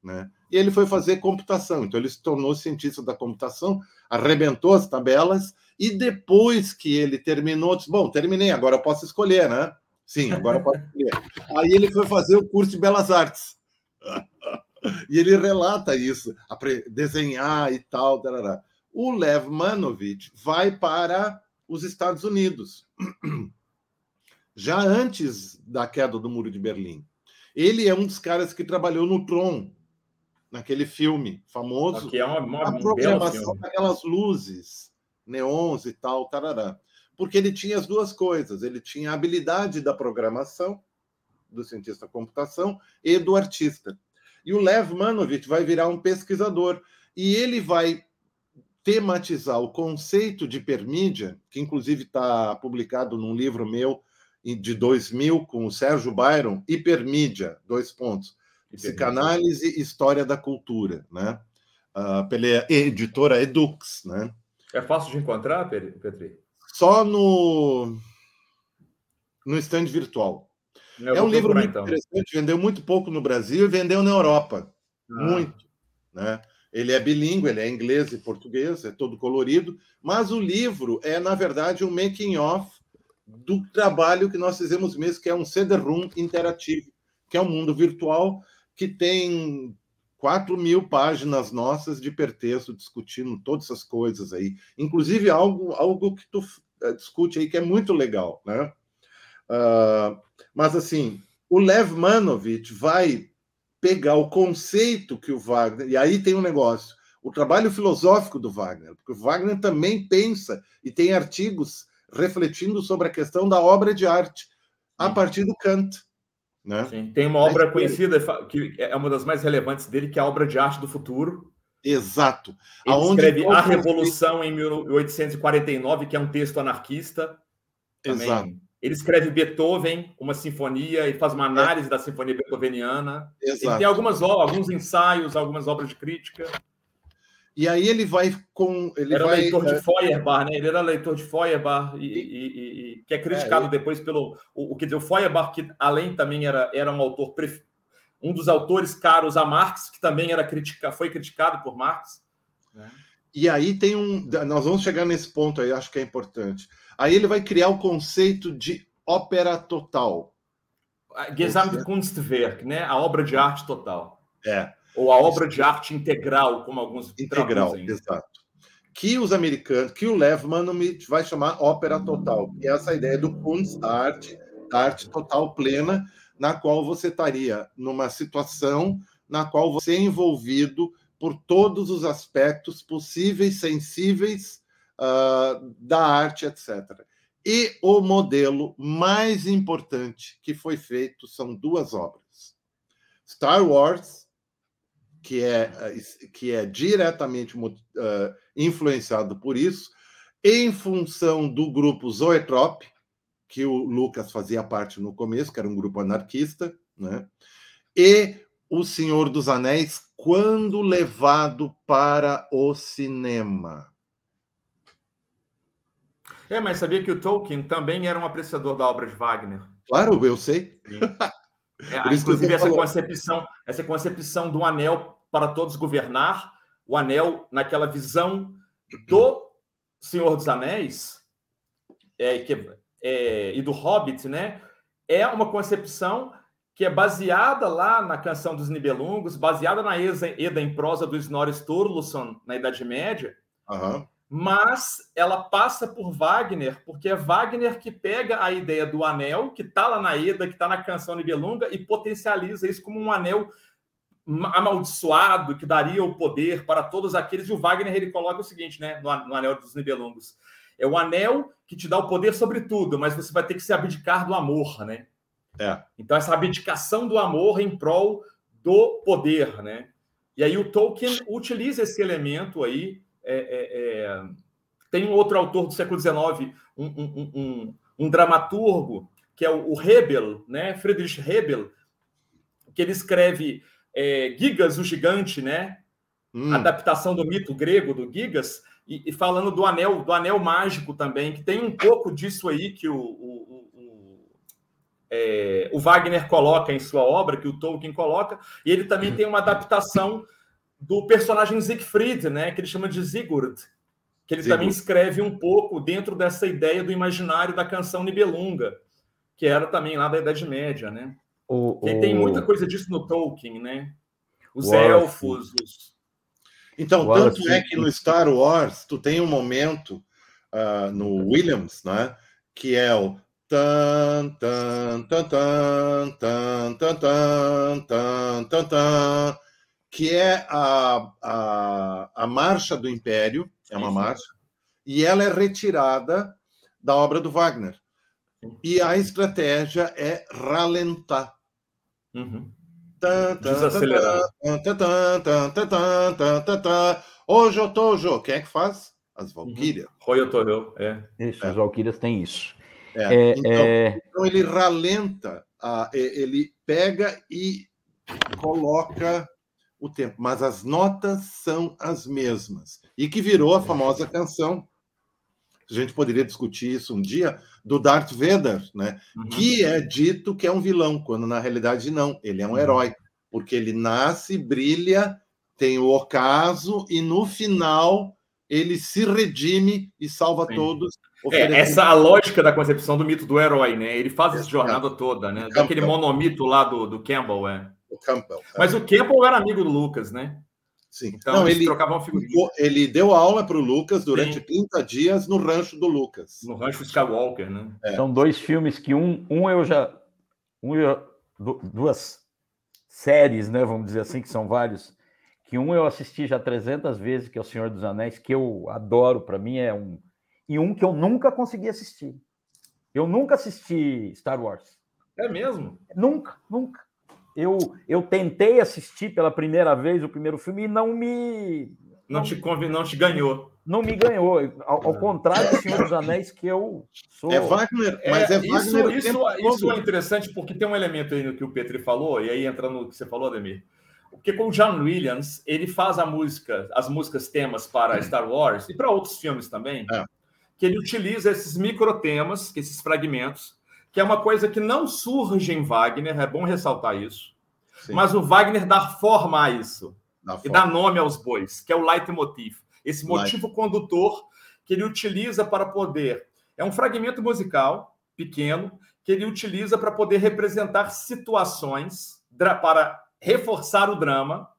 Né? E ele foi fazer computação, então ele se tornou cientista da computação, arrebentou as tabelas, e depois que ele terminou, disse: Bom, terminei, agora eu posso escolher, né? Sim, agora eu posso escolher. [laughs] Aí ele foi fazer o curso de Belas Artes. [laughs] e ele relata isso, desenhar e tal. Tarará. O Lev Manovich vai para os Estados Unidos, [clears throat] já antes da queda do Muro de Berlim. Ele é um dos caras que trabalhou no Tron, naquele filme famoso. Que é uma, uma, a programação daquelas luzes, neons e tal, tarará. Porque ele tinha as duas coisas. Ele tinha a habilidade da programação, do cientista da computação, e do artista. E o Lev Manovich vai virar um pesquisador. E ele vai tematizar o conceito de hipermídia, que inclusive está publicado num livro meu de 2000 com o Sérgio Byron, Hipermídia, dois pontos Psicanálise e História da Cultura, né? Uh, pela editora Edux, né? É fácil de encontrar, Petri? Só no no stand virtual. Eu é um livro muito então. interessante, vendeu muito pouco no Brasil e vendeu na Europa. Ah. Muito. Né? Ele é bilíngue, ele é inglês e português, é todo colorido, mas o livro é, na verdade, um making-off do trabalho que nós fizemos mesmo, que é um CD-ROOM interativo, que é um mundo virtual que tem 4 mil páginas nossas de pertexto discutindo todas essas coisas aí. Inclusive algo, algo que tu eh, discute aí que é muito legal, né? Uh, mas assim, o Lev Manovich vai pegar o conceito que o Wagner... E aí tem um negócio. O trabalho filosófico do Wagner, porque o Wagner também pensa e tem artigos refletindo sobre a questão da obra de arte a partir do Kant. Né? Sim. Tem uma obra conhecida que é uma das mais relevantes dele, que é a obra de arte do futuro. Exato. Ele Aonde escreve A Revolução em 1849, que é um texto anarquista. Também. Exato. Ele escreve Beethoven, uma sinfonia, e faz uma análise é. da sinfonia beethoveniana. Exato. Ele tem algumas alguns ensaios, algumas obras de crítica. E aí ele vai com. Ele era vai, leitor de é, Feuerbach, né? Ele era leitor de Feuerbach, e, e, e que é criticado é, depois pelo. O, o, quer dizer, o Feuerbach, que além também era, era um autor, um dos autores caros a Marx, que também era critica, foi criticado por Marx. Né? E aí tem um. Nós vamos chegar nesse ponto aí, acho que é importante. Aí ele vai criar o conceito de ópera total. Gesamtkunstwerk, né? A obra de arte total. É. Ou a obra de arte integral, como alguns Integral, traduzem. exato. Que os americanos, que o Lev Manomit vai chamar ópera total, que é essa ideia do Kunst, da arte, da arte total plena, na qual você estaria numa situação na qual você é envolvido por todos os aspectos possíveis, sensíveis uh, da arte, etc. E o modelo mais importante que foi feito são duas obras: Star Wars que é, eh, que é diretamente uh, influenciado por isso, em função do grupo Zoetrop, que o Lucas fazia parte no começo, que era um grupo anarquista, né? e O Senhor dos Anéis, quando levado para o cinema. É, mas sabia que o Tolkien também era um apreciador da obra de Wagner? Claro, eu sei. É, inclusive, essa concepção, essa concepção do anel para todos governar, o anel naquela visão do Senhor dos Anéis é, que, é, e do Hobbit, né? É uma concepção que é baseada lá na canção dos Nibelungos, baseada na Eda em prosa do Snorri Sturluson na Idade Média, uhum. mas ela passa por Wagner, porque é Wagner que pega a ideia do anel, que está lá na Eda, que está na canção Nibelunga, e potencializa isso como um anel amaldiçoado que daria o poder para todos aqueles. E o Wagner ele coloca o seguinte, né, no, no Anel dos Nibelungos: é o anel que te dá o poder sobre tudo, mas você vai ter que se abdicar do amor, né? É. Então essa abdicação do amor em prol do poder, né? E aí o Tolkien utiliza esse elemento aí. É, é, é... Tem um outro autor do século XIX, um, um, um, um dramaturgo que é o, o Hebel, né? Friedrich Hebel, que ele escreve é, Gigas, o gigante, né? Hum. Adaptação do mito grego do Gigas, e, e, falando do anel, do anel mágico também, que tem um pouco disso aí que o, o, o, é, o Wagner coloca em sua obra, que o Tolkien coloca, e ele também tem uma adaptação do personagem Siegfried, né? Que ele chama de Sigurd, que ele Sigurd. também escreve um pouco dentro dessa ideia do imaginário da canção Nibelunga, que era também lá da Idade Média, né? O, o... Tem muita coisa disso no Tolkien, né? Os elfos. Os... Então, tanto é que no Star Wars tu tem um momento uh, no Williams, né? Que é o tan tan tan tan tan tan tan tan tan tan que é a, a, a marcha do Império, é uma marcha, e ela é retirada da obra do Wagner. E a estratégia é ralentar. Uhum. Desacelerar. Ojo Tojo, quem é que faz? As Valkyrias. Royo Toyo, é. Isso, é. as Valkyrias têm isso. É. É, então, é. então, ele ralenta, a, ele pega e coloca o tempo, mas as notas são as mesmas. E que virou a famosa canção. A gente poderia discutir isso um dia, do Darth Vader, né? Uhum. Que é dito que é um vilão, quando na realidade não, ele é um uhum. herói, porque ele nasce, brilha, tem o ocaso e no final ele se redime e salva Sim. todos. É, essa a lógica da concepção do mito do herói, né? Ele faz essa jornada toda, né? Aquele monomito lá do, do Campbell, é. O Campbell. É. Mas o Campbell era amigo do Lucas, né? Sim. Então, Não, eles ele, trocavam figurinha. Ele deu aula para o Lucas durante Sim. 30 dias no rancho do Lucas. No rancho Skywalker, né? É. São dois filmes que um, um eu já. Um eu, duas séries, né? Vamos dizer assim, que são vários. Que um eu assisti já 300 vezes, que é O Senhor dos Anéis, que eu adoro, para mim é um. E um que eu nunca consegui assistir. Eu nunca assisti Star Wars. É mesmo? Nunca, nunca. Eu, eu tentei assistir pela primeira vez o primeiro filme e não me. Não, te, conv... não te ganhou. Não me ganhou. Ao, ao contrário do Senhor dos Anéis, que eu sou. É Wagner, mas é, é Wagner. Isso, isso, isso é interessante porque tem um elemento aí no que o Petri falou, e aí entra no que você falou, Ademir. Porque com o John Williams, ele faz a música, as músicas temas para Star Wars e para outros filmes também, é. que ele utiliza esses microtemas, esses fragmentos, que é uma coisa que não surge em Wagner, é bom ressaltar isso. Sim. Mas o Wagner dá forma a isso. Dá e dá nome aos bois, que é o leitmotiv. Esse motivo Light. condutor que ele utiliza para poder. É um fragmento musical pequeno que ele utiliza para poder representar situações para reforçar o drama,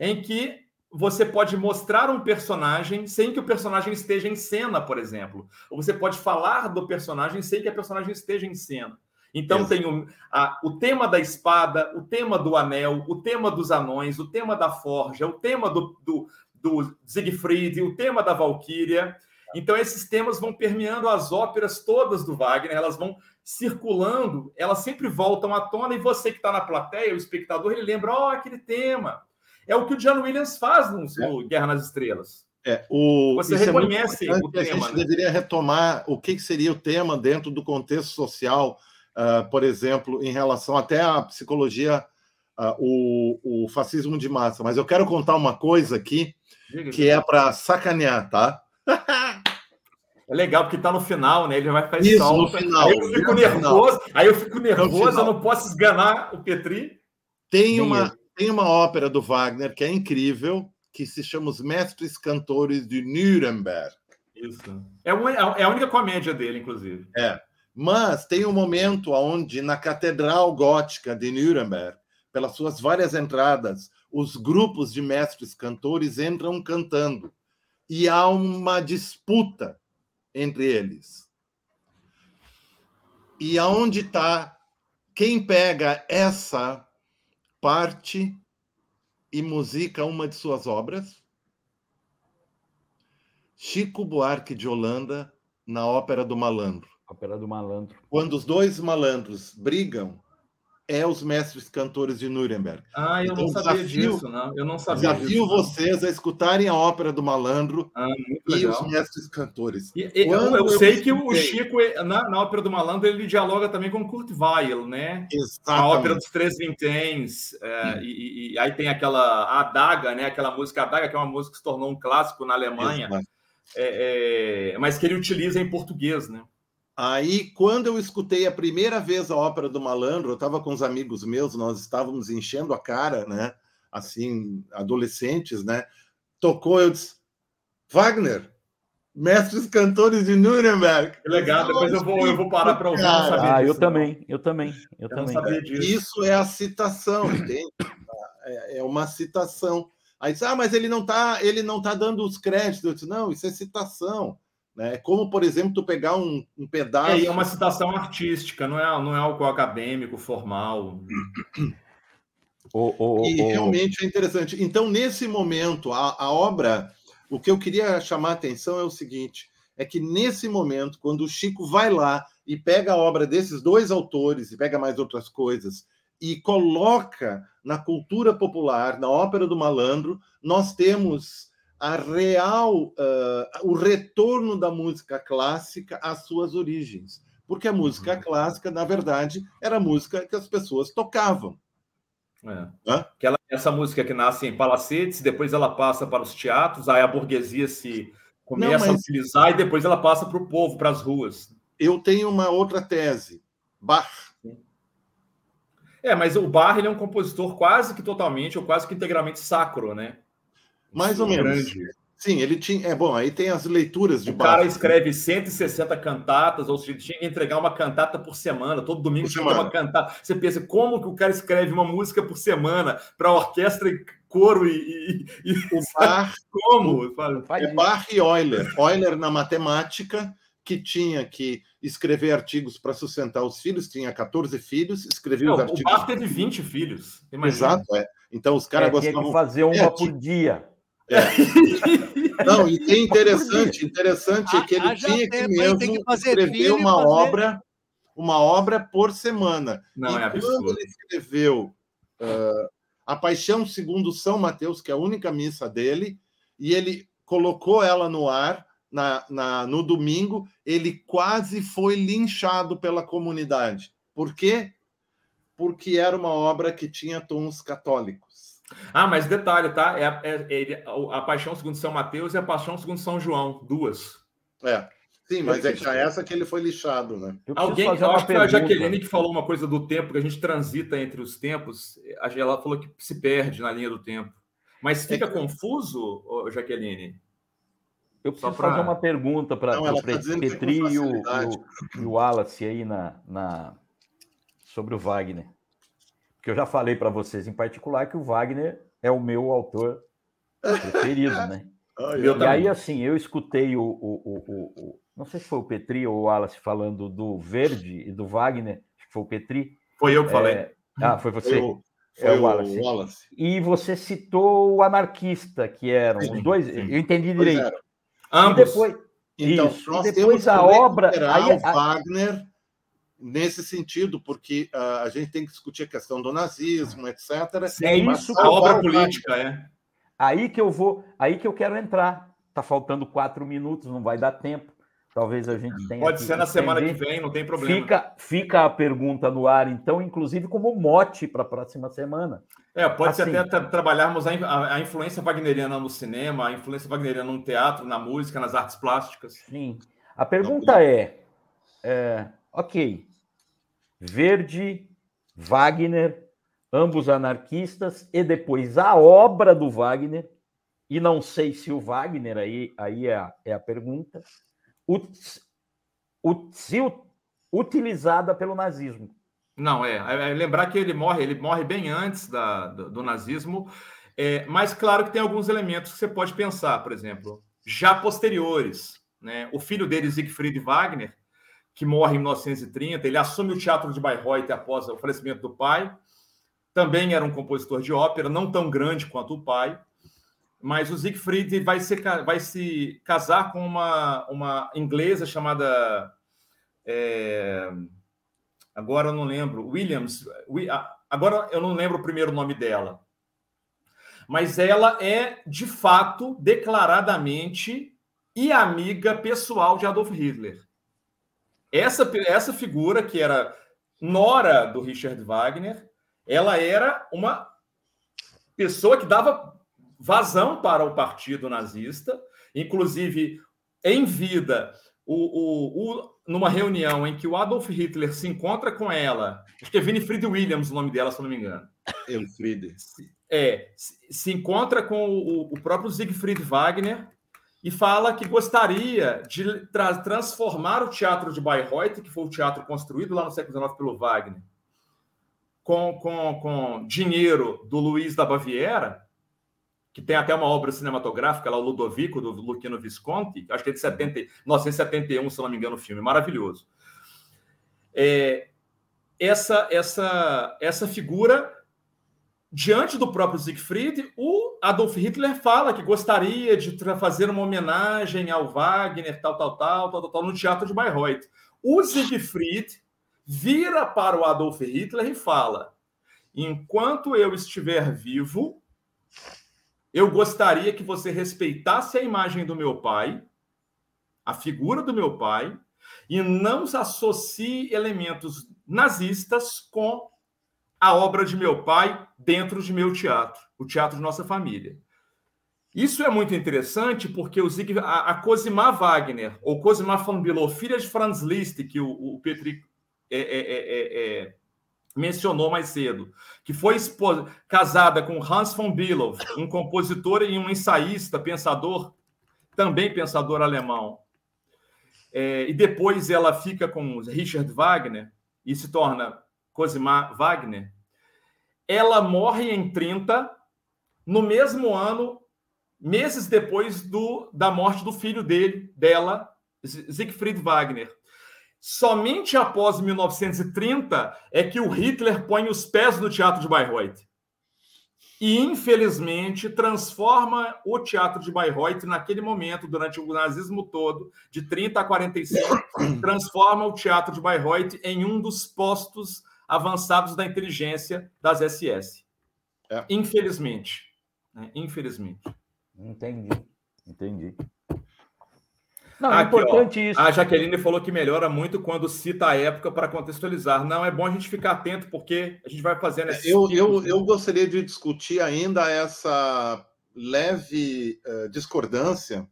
em que você pode mostrar um personagem sem que o personagem esteja em cena, por exemplo. Ou você pode falar do personagem sem que a personagem esteja em cena. Então tem o, a, o tema da espada, o tema do anel, o tema dos anões, o tema da forja, o tema do, do, do Siegfried, o tema da Valkyria. Então esses temas vão permeando as óperas todas do Wagner, elas vão circulando, elas sempre voltam à tona e você que está na plateia, o espectador, ele lembra, ó, oh, aquele tema. É o que o John Williams faz no, é. Guerra nas Estrelas. É, o, Você é reconhece é o tema. A gente né? deveria retomar o que seria o tema dentro do contexto social, uh, por exemplo, em relação até à psicologia, uh, o, o fascismo de massa. Mas eu quero contar uma coisa aqui Diga, que é para sacanear, tá? [laughs] É legal porque tá no final, né? Ele vai fazer Isso. No final, aí eu fico nervoso, aí eu fico nervoso, eu não posso esganar o Petri. Tem uma, tem uma ópera do Wagner que é incrível, que se chama Os Mestres Cantores de Nuremberg. Isso. É, uma, é a única comédia dele, inclusive. É. Mas tem um momento onde, na Catedral Gótica de Nuremberg, pelas suas várias entradas, os grupos de mestres cantores entram cantando. E há uma disputa entre eles. E aonde está quem pega essa parte e musica uma de suas obras. Chico Buarque de Holanda na Ópera do Malandro. Ópera do Malandro. Quando os dois malandros brigam, é os mestres cantores de Nuremberg. Ah, eu então, não sabia desafio, disso, não. Eu não sabia Desafio disso, vocês a escutarem a ópera do Malandro ah, e os mestres cantores. E, eu, eu, eu, sei que o Chico, na, na, ópera do Malandro, ele dialoga também com Kurt Weill, né? Exatamente. A ópera dos Três Vinténs. É, e, e, aí tem aquela Adaga, né? Aquela música Adaga, que é uma música que se tornou um clássico na Alemanha. É, é, mas que ele utiliza em português, né? Aí, quando eu escutei a primeira vez a ópera do Malandro, eu estava com uns amigos meus, nós estávamos enchendo a cara, né? Assim, adolescentes, né? Tocou, eu disse: Wagner, mestres cantores de Nuremberg. Que legal, depois eu vou, eu vou parar para ouvir. Ah, eu também, eu também, eu, eu também. Isso é a citação, entende? É, é uma citação. Aí diz, ah, mas ele não está, ele não tá dando os créditos. Eu disse, não, isso é citação. Né? Como, por exemplo, tu pegar um, um pedaço. É, é uma citação artística, não é, não é algo acadêmico, formal. O, o, e o... realmente é interessante. Então, nesse momento, a, a obra, o que eu queria chamar a atenção é o seguinte: é que nesse momento, quando o Chico vai lá e pega a obra desses dois autores e pega mais outras coisas e coloca na cultura popular, na ópera do malandro, nós temos a real, uh, o retorno da música clássica às suas origens. Porque a música uhum. clássica, na verdade, era a música que as pessoas tocavam. É. Aquela, essa música que nasce em palacetes, depois ela passa para os teatros, aí a burguesia se começa Não, mas... a utilizar e depois ela passa para o povo, para as ruas. Eu tenho uma outra tese. Bach. É, mas o Bach ele é um compositor quase que totalmente ou quase que integralmente sacro, né? Mais ou menos. Grande. Sim, ele tinha. É bom, aí tem as leituras de O cara escreve 160 cantatas, ou seja, tinha que entregar uma cantata por semana. Todo domingo tinha uma cantata. Você pensa, como que o cara escreve uma música por semana para orquestra e coro e. e, o [laughs] bar. Como? É Bar e Euler. Euler na matemática, que tinha que escrever artigos para sustentar os filhos, tinha 14 filhos, escrevia Não, os artigos. O Bar teve 20 filhos. Imagina. Exato, é. Então os caras é, gostavam. Tinha que fazer uma é, por dia. É. [laughs] Não, e é interessante, interessante é que ele tinha que mesmo que escrever uma fazer... obra, uma obra por semana. Não, e é quando ele escreveu uh, a Paixão segundo São Mateus, que é a única missa dele, e ele colocou ela no ar na, na, no domingo. Ele quase foi linchado pela comunidade. Por quê? Porque era uma obra que tinha tons católicos. Ah, mas detalhe, tá? É, é, é a Paixão segundo São Mateus e a Paixão segundo São João, duas. É. Sim, mas é que essa que ele foi lixado, né? Alguém, eu acho pergunta. que foi a Jaqueline que falou uma coisa do tempo, que a gente transita entre os tempos. Ela falou que se perde na linha do tempo. Mas fica é que... confuso, Jaqueline? Eu preciso pra... fazer uma pergunta para o tá Petri e o, e o Wallace aí na, na, sobre o Wagner. Porque eu já falei para vocês em particular que o Wagner é o meu autor preferido, né? [laughs] e aí, assim, eu escutei o, o, o, o não sei se foi o Petri ou o Wallace falando do Verde e do Wagner, acho que foi o Petri. Foi eu que falei. É... Ah, foi você. Foi, foi é o Wallace. Wallace. E você citou o anarquista, que eram sim, os dois. Sim. Eu entendi direito. Ambos. E depois, então, isso, nós depois a obra. Aí, o Wagner nesse sentido, porque uh, a gente tem que discutir a questão do nazismo, etc. É isso a obra política, é. Aí que eu vou, aí que eu quero entrar. Tá faltando quatro minutos, não vai dar tempo. Talvez a gente tenha. Pode ser na semana que vem, não tem problema. Fica, fica a pergunta no ar, então, inclusive como mote para a próxima semana. É, pode assim, ser até trabalharmos a, a, a, influência wagneriana no cinema, a influência wagneriana no teatro, na música, nas artes plásticas. Sim. A pergunta é, é ok, Verde, Wagner, ambos anarquistas, e depois a obra do Wagner, e não sei se o Wagner, aí, aí é, a, é a pergunta, ut, ut, utilizada pelo nazismo. Não, é, é, Lembrar que ele morre, ele morre bem antes da, do, do nazismo, é, mas claro que tem alguns elementos que você pode pensar, por exemplo, já posteriores. Né? O filho dele, Siegfried Wagner, que morre em 1930, ele assume o teatro de Bayreuth após o falecimento do pai. Também era um compositor de ópera, não tão grande quanto o pai, mas o Siegfried vai se, vai se casar com uma, uma inglesa chamada. É, agora eu não lembro, Williams. Agora eu não lembro o primeiro nome dela. Mas ela é, de fato, declaradamente e amiga pessoal de Adolf Hitler. Essa, essa figura, que era nora do Richard Wagner, ela era uma pessoa que dava vazão para o partido nazista, inclusive em vida, o, o, o, numa reunião em que o Adolf Hitler se encontra com ela, acho que é Winifred Williams o nome dela, se não me engano. Elfriede. É, se, se encontra com o, o, próprio Siegfried Wagner e fala que gostaria de tra transformar o teatro de Bayreuth, que foi o teatro construído lá no século XIX pelo Wagner, com, com, com dinheiro do Luiz da Baviera, que tem até uma obra cinematográfica lá, o Ludovico, do Luquino Visconti, acho que é de 70, 1971, se não me engano, o filme, maravilhoso. É, essa, essa, essa figura, diante do próprio Siegfried, o Adolf Hitler fala que gostaria de fazer uma homenagem ao Wagner, tal, tal, tal, tal, tal, tal no Teatro de Bayreuth. O Siegfried vira para o Adolf Hitler e fala: enquanto eu estiver vivo, eu gostaria que você respeitasse a imagem do meu pai, a figura do meu pai, e não associe elementos nazistas com a obra de meu pai dentro de meu teatro, o teatro de nossa família. Isso é muito interessante porque o a, a Cosima Wagner, ou Cosima von Bülow, filha de Franz Liszt, que o, o Petri é, é, é, é mencionou mais cedo, que foi casada com Hans von Bülow, um compositor e um ensaísta, pensador, também pensador alemão. É, e depois ela fica com Richard Wagner e se torna Cosima Wagner. Ela morre em 30, no mesmo ano, meses depois do, da morte do filho dele, dela, Siegfried Wagner. Somente após 1930 é que o Hitler põe os pés no Teatro de Bayreuth. E, infelizmente, transforma o Teatro de Bayreuth, naquele momento, durante o nazismo todo, de 30 a 45, transforma o Teatro de Bayreuth em um dos postos avançados da inteligência das SS. É. Infelizmente. Né? Infelizmente. Entendi. Entendi. Não, é importante ó, isso. A Jaqueline falou que melhora muito quando cita a época para contextualizar. Não, é bom a gente ficar atento, porque a gente vai fazendo esse. Eu, eu, eu gostaria de discutir ainda essa leve uh, discordância,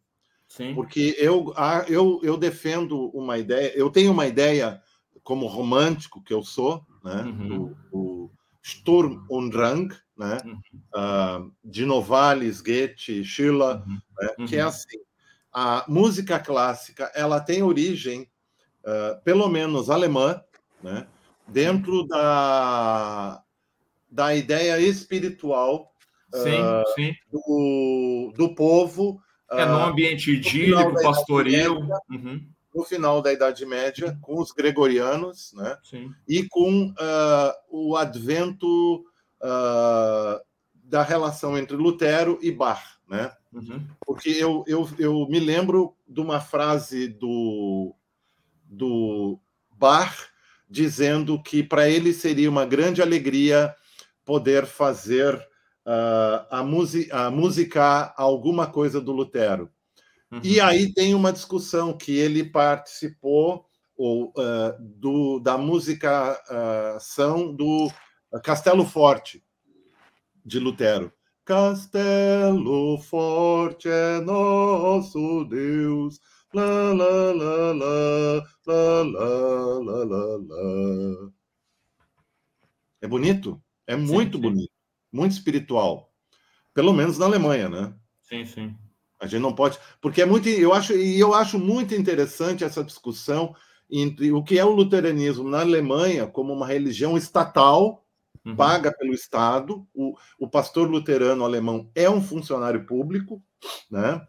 Sim. porque eu, eu, eu defendo uma ideia, eu tenho uma ideia, como romântico que eu sou, né, uhum. do, do Sturm und Drang, né, uhum. uh, de Novalis, Goethe, Schiller, uhum. Né, que é uhum. assim a música clássica ela tem origem, uh, pelo menos alemã, né? dentro da, da ideia espiritual sim, uh, sim. Do, do povo. É no ambiente idílico, pastoril. Uhum. No final da Idade Média, com os gregorianos, né? Sim. e com uh, o advento da relação entre Lutero e Bach. Né? Uhum. Porque eu, eu, eu me lembro de uma frase do, do Bach dizendo que para ele seria uma grande alegria poder fazer uh, a, a musicar alguma coisa do Lutero. Uhum. E aí tem uma discussão que ele participou ou, uh, do, da musicação do Castelo Forte de Lutero. Castelo forte é nosso Deus. Lá, lá, lá, lá, lá, lá, lá, lá, lá. É bonito? É muito sim, sim. bonito. Muito espiritual. Pelo menos na Alemanha, né? Sim, sim. A gente não pode. Porque é muito. Eu acho, e eu acho muito interessante essa discussão entre o que é o luteranismo na Alemanha como uma religião estatal uhum. paga pelo Estado. O, o pastor luterano alemão é um funcionário público, né?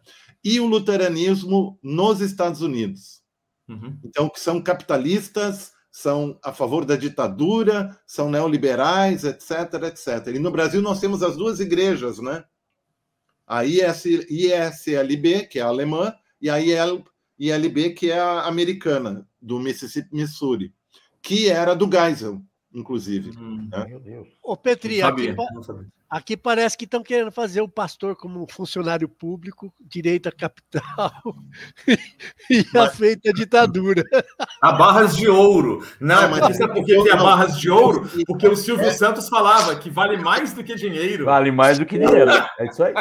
E o luteranismo nos Estados Unidos. Uhum. Então, que são capitalistas, são a favor da ditadura, são neoliberais, etc, etc. E no Brasil nós temos as duas igrejas, né? A IS, ISLB, que é a alemã, e a IL, ILB, que é a americana, do Mississippi, Missouri, que era do Geisel, inclusive. Hum, né? Meu Deus. Ô, Petri, aqui, aqui, parece que estão querendo fazer o pastor como funcionário público, direito a capital [laughs] e mas... a feita ditadura. A barras de ouro. Não, não mas sabe por que é barras de ouro? Porque o Silvio é... Santos falava que vale mais do que dinheiro. Vale mais do que dinheiro. É isso aí.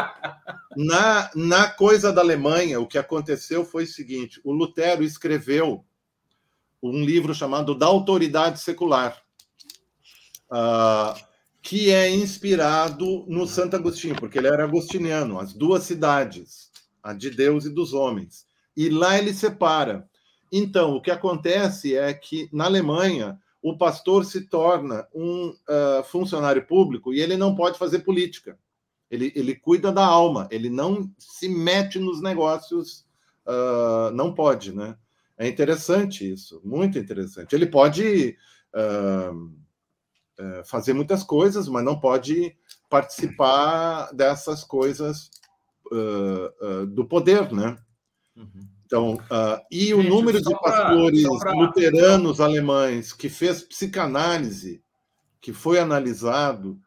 Na, na coisa da Alemanha, o que aconteceu foi o seguinte: o Lutero escreveu um livro chamado Da Autoridade Secular uh, que é inspirado no Santo Agostinho, porque ele era agostiniano, as duas cidades, a de Deus e dos homens. E lá ele separa. Então, o que acontece é que na Alemanha o pastor se torna um uh, funcionário público e ele não pode fazer política. Ele, ele cuida da alma, ele não se mete nos negócios, uh, não pode, né? É interessante isso, muito interessante. Ele pode uh, fazer muitas coisas, mas não pode participar dessas coisas uh, uh, do poder, né? Uhum. Então, uh, e Gente, o número de pastores pra, pra... luteranos alemães que fez psicanálise, que foi analisado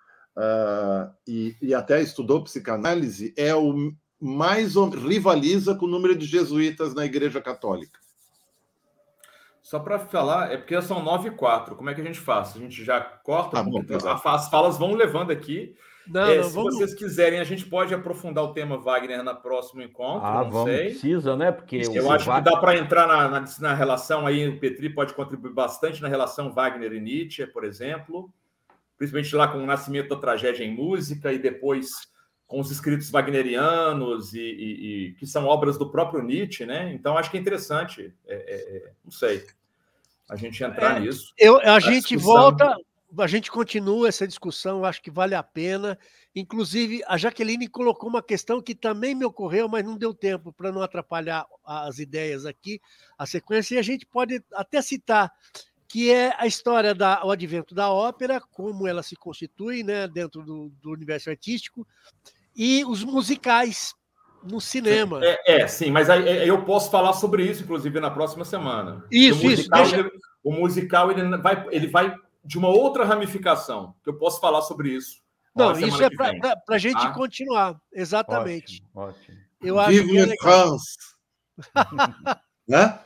e, e, até estudou psicanálise, é o mais rivaliza com o número de jesuítas na Igreja Católica. Só para falar, é porque são 9 e 4. Como é que a gente faz? A gente já corta? Ah, bom, as falas vão levando aqui. Não, é, não, se vamos... vocês quiserem, a gente pode aprofundar o tema Wagner no próximo encontro. Ah, não vamos, sei. precisa, né? Porque eu acho Wagner... que dá para entrar na, na, na, relação aí. O Petri pode contribuir bastante na relação Wagner e Nietzsche, por exemplo, principalmente lá com o nascimento da tragédia em música e depois com os escritos wagnerianos e, e, e que são obras do próprio Nietzsche, né? Então acho que é interessante. É, é, é não sei a gente entrar é, nisso. Eu, a, a gente discussão. volta, a gente continua essa discussão, acho que vale a pena. Inclusive, a Jaqueline colocou uma questão que também me ocorreu, mas não deu tempo para não atrapalhar as ideias aqui, a sequência, e a gente pode até citar que é a história do advento da ópera, como ela se constitui né, dentro do, do universo artístico, e os musicais, no cinema. É, é, sim, mas aí, é, eu posso falar sobre isso, inclusive, na próxima semana. Isso, o musical, isso. Deixa... o musical ele vai, ele vai de uma outra ramificação, que eu posso falar sobre isso. Não, isso é para a gente Tá? continuar. Exatamente. Ótimo, ótimo. Eu acho Vive que é le legal. France. [laughs] né?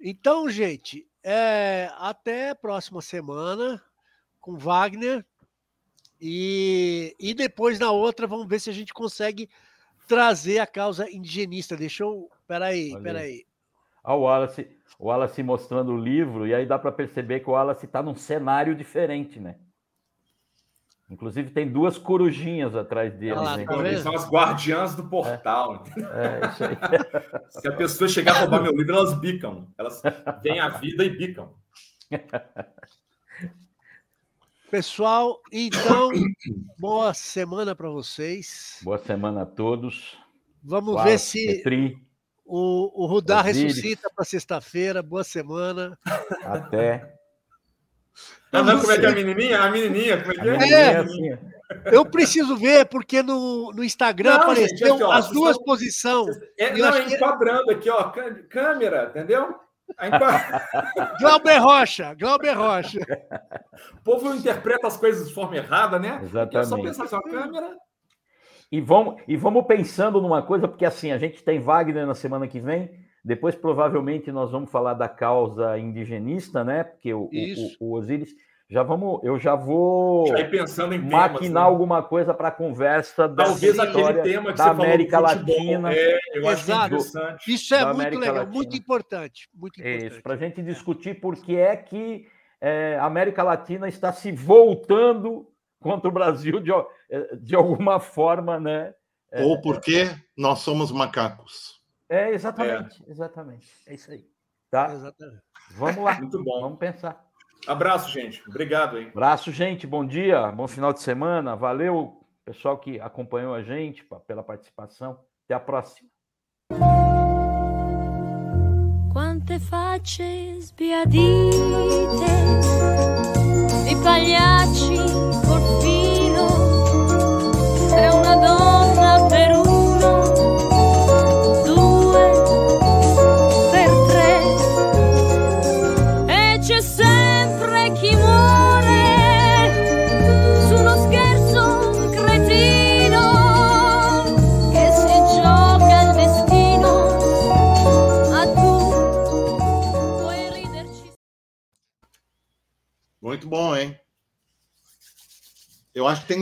Então, gente, é, até a próxima semana com Wagner. E, e depois na outra, vamos ver se a gente consegue trazer a causa indigenista. Deixa eu. Peraí, Olha peraí. Olha o Wallace, o Wallace mostrando o livro, e aí dá para perceber que o Wallace está num cenário diferente, né? Inclusive tem duas corujinhas atrás dele. Né? tá são as guardiãs do portal. É, isso aí. [laughs] Se a pessoa chegar a roubar meu livro, elas bicam. Elas vêm à vida e bicam. [laughs] Pessoal, então, [coughs] boa semana para vocês. Boa semana a todos. Vamos ver se Petri, o, o Rudá ressuscita para sexta-feira. Boa semana. até. Ah, não, como é que é a menininha? A menininha, como é que A é? É. assim. Eu preciso ver, porque no, no Instagram Não, apareceu gente, aqui, ó, as duas estão- posições. É, não, que- enquadrando aqui, ó. Câmera, entendeu? A enqua- [laughs] Glauber Rocha, Glauber Rocha. O povo interpreta as coisas de forma errada, né? É só Exatamente. pensar assim, ó, câmera. E vamos, e vamos pensando numa coisa, porque assim, a gente tem Wagner na semana que vem, depois provavelmente nós vamos falar da causa indigenista, né? Porque o, o, o Osiris. Já vamos, eu já vou Já pensando em temas. maquinar né? alguma coisa para a conversa da Talvez aquele tema que da falou América futebol. Latina. É, eu acho é Exato. interessante. Isso é muito América legal, Latina. muito importante. Muito É importante. isso, para a gente discutir por que é que é, a América Latina está se voltando contra o Brasil de, eh, de alguma forma, né? Ou porque nós somos macacos. É, exatamente, exatamente. É isso aí. Tá? Exatamente. Vamos lá, Muito bom. vamos pensar. Abraço, gente. Obrigado, hein? Abraço, gente. Bom dia, bom final de semana. Valeu, pessoal que acompanhou a gente pela participação. Até a próxima. Quante facce sbiadite di pagliacci porfino Muito bom, hein? Eu acho que tem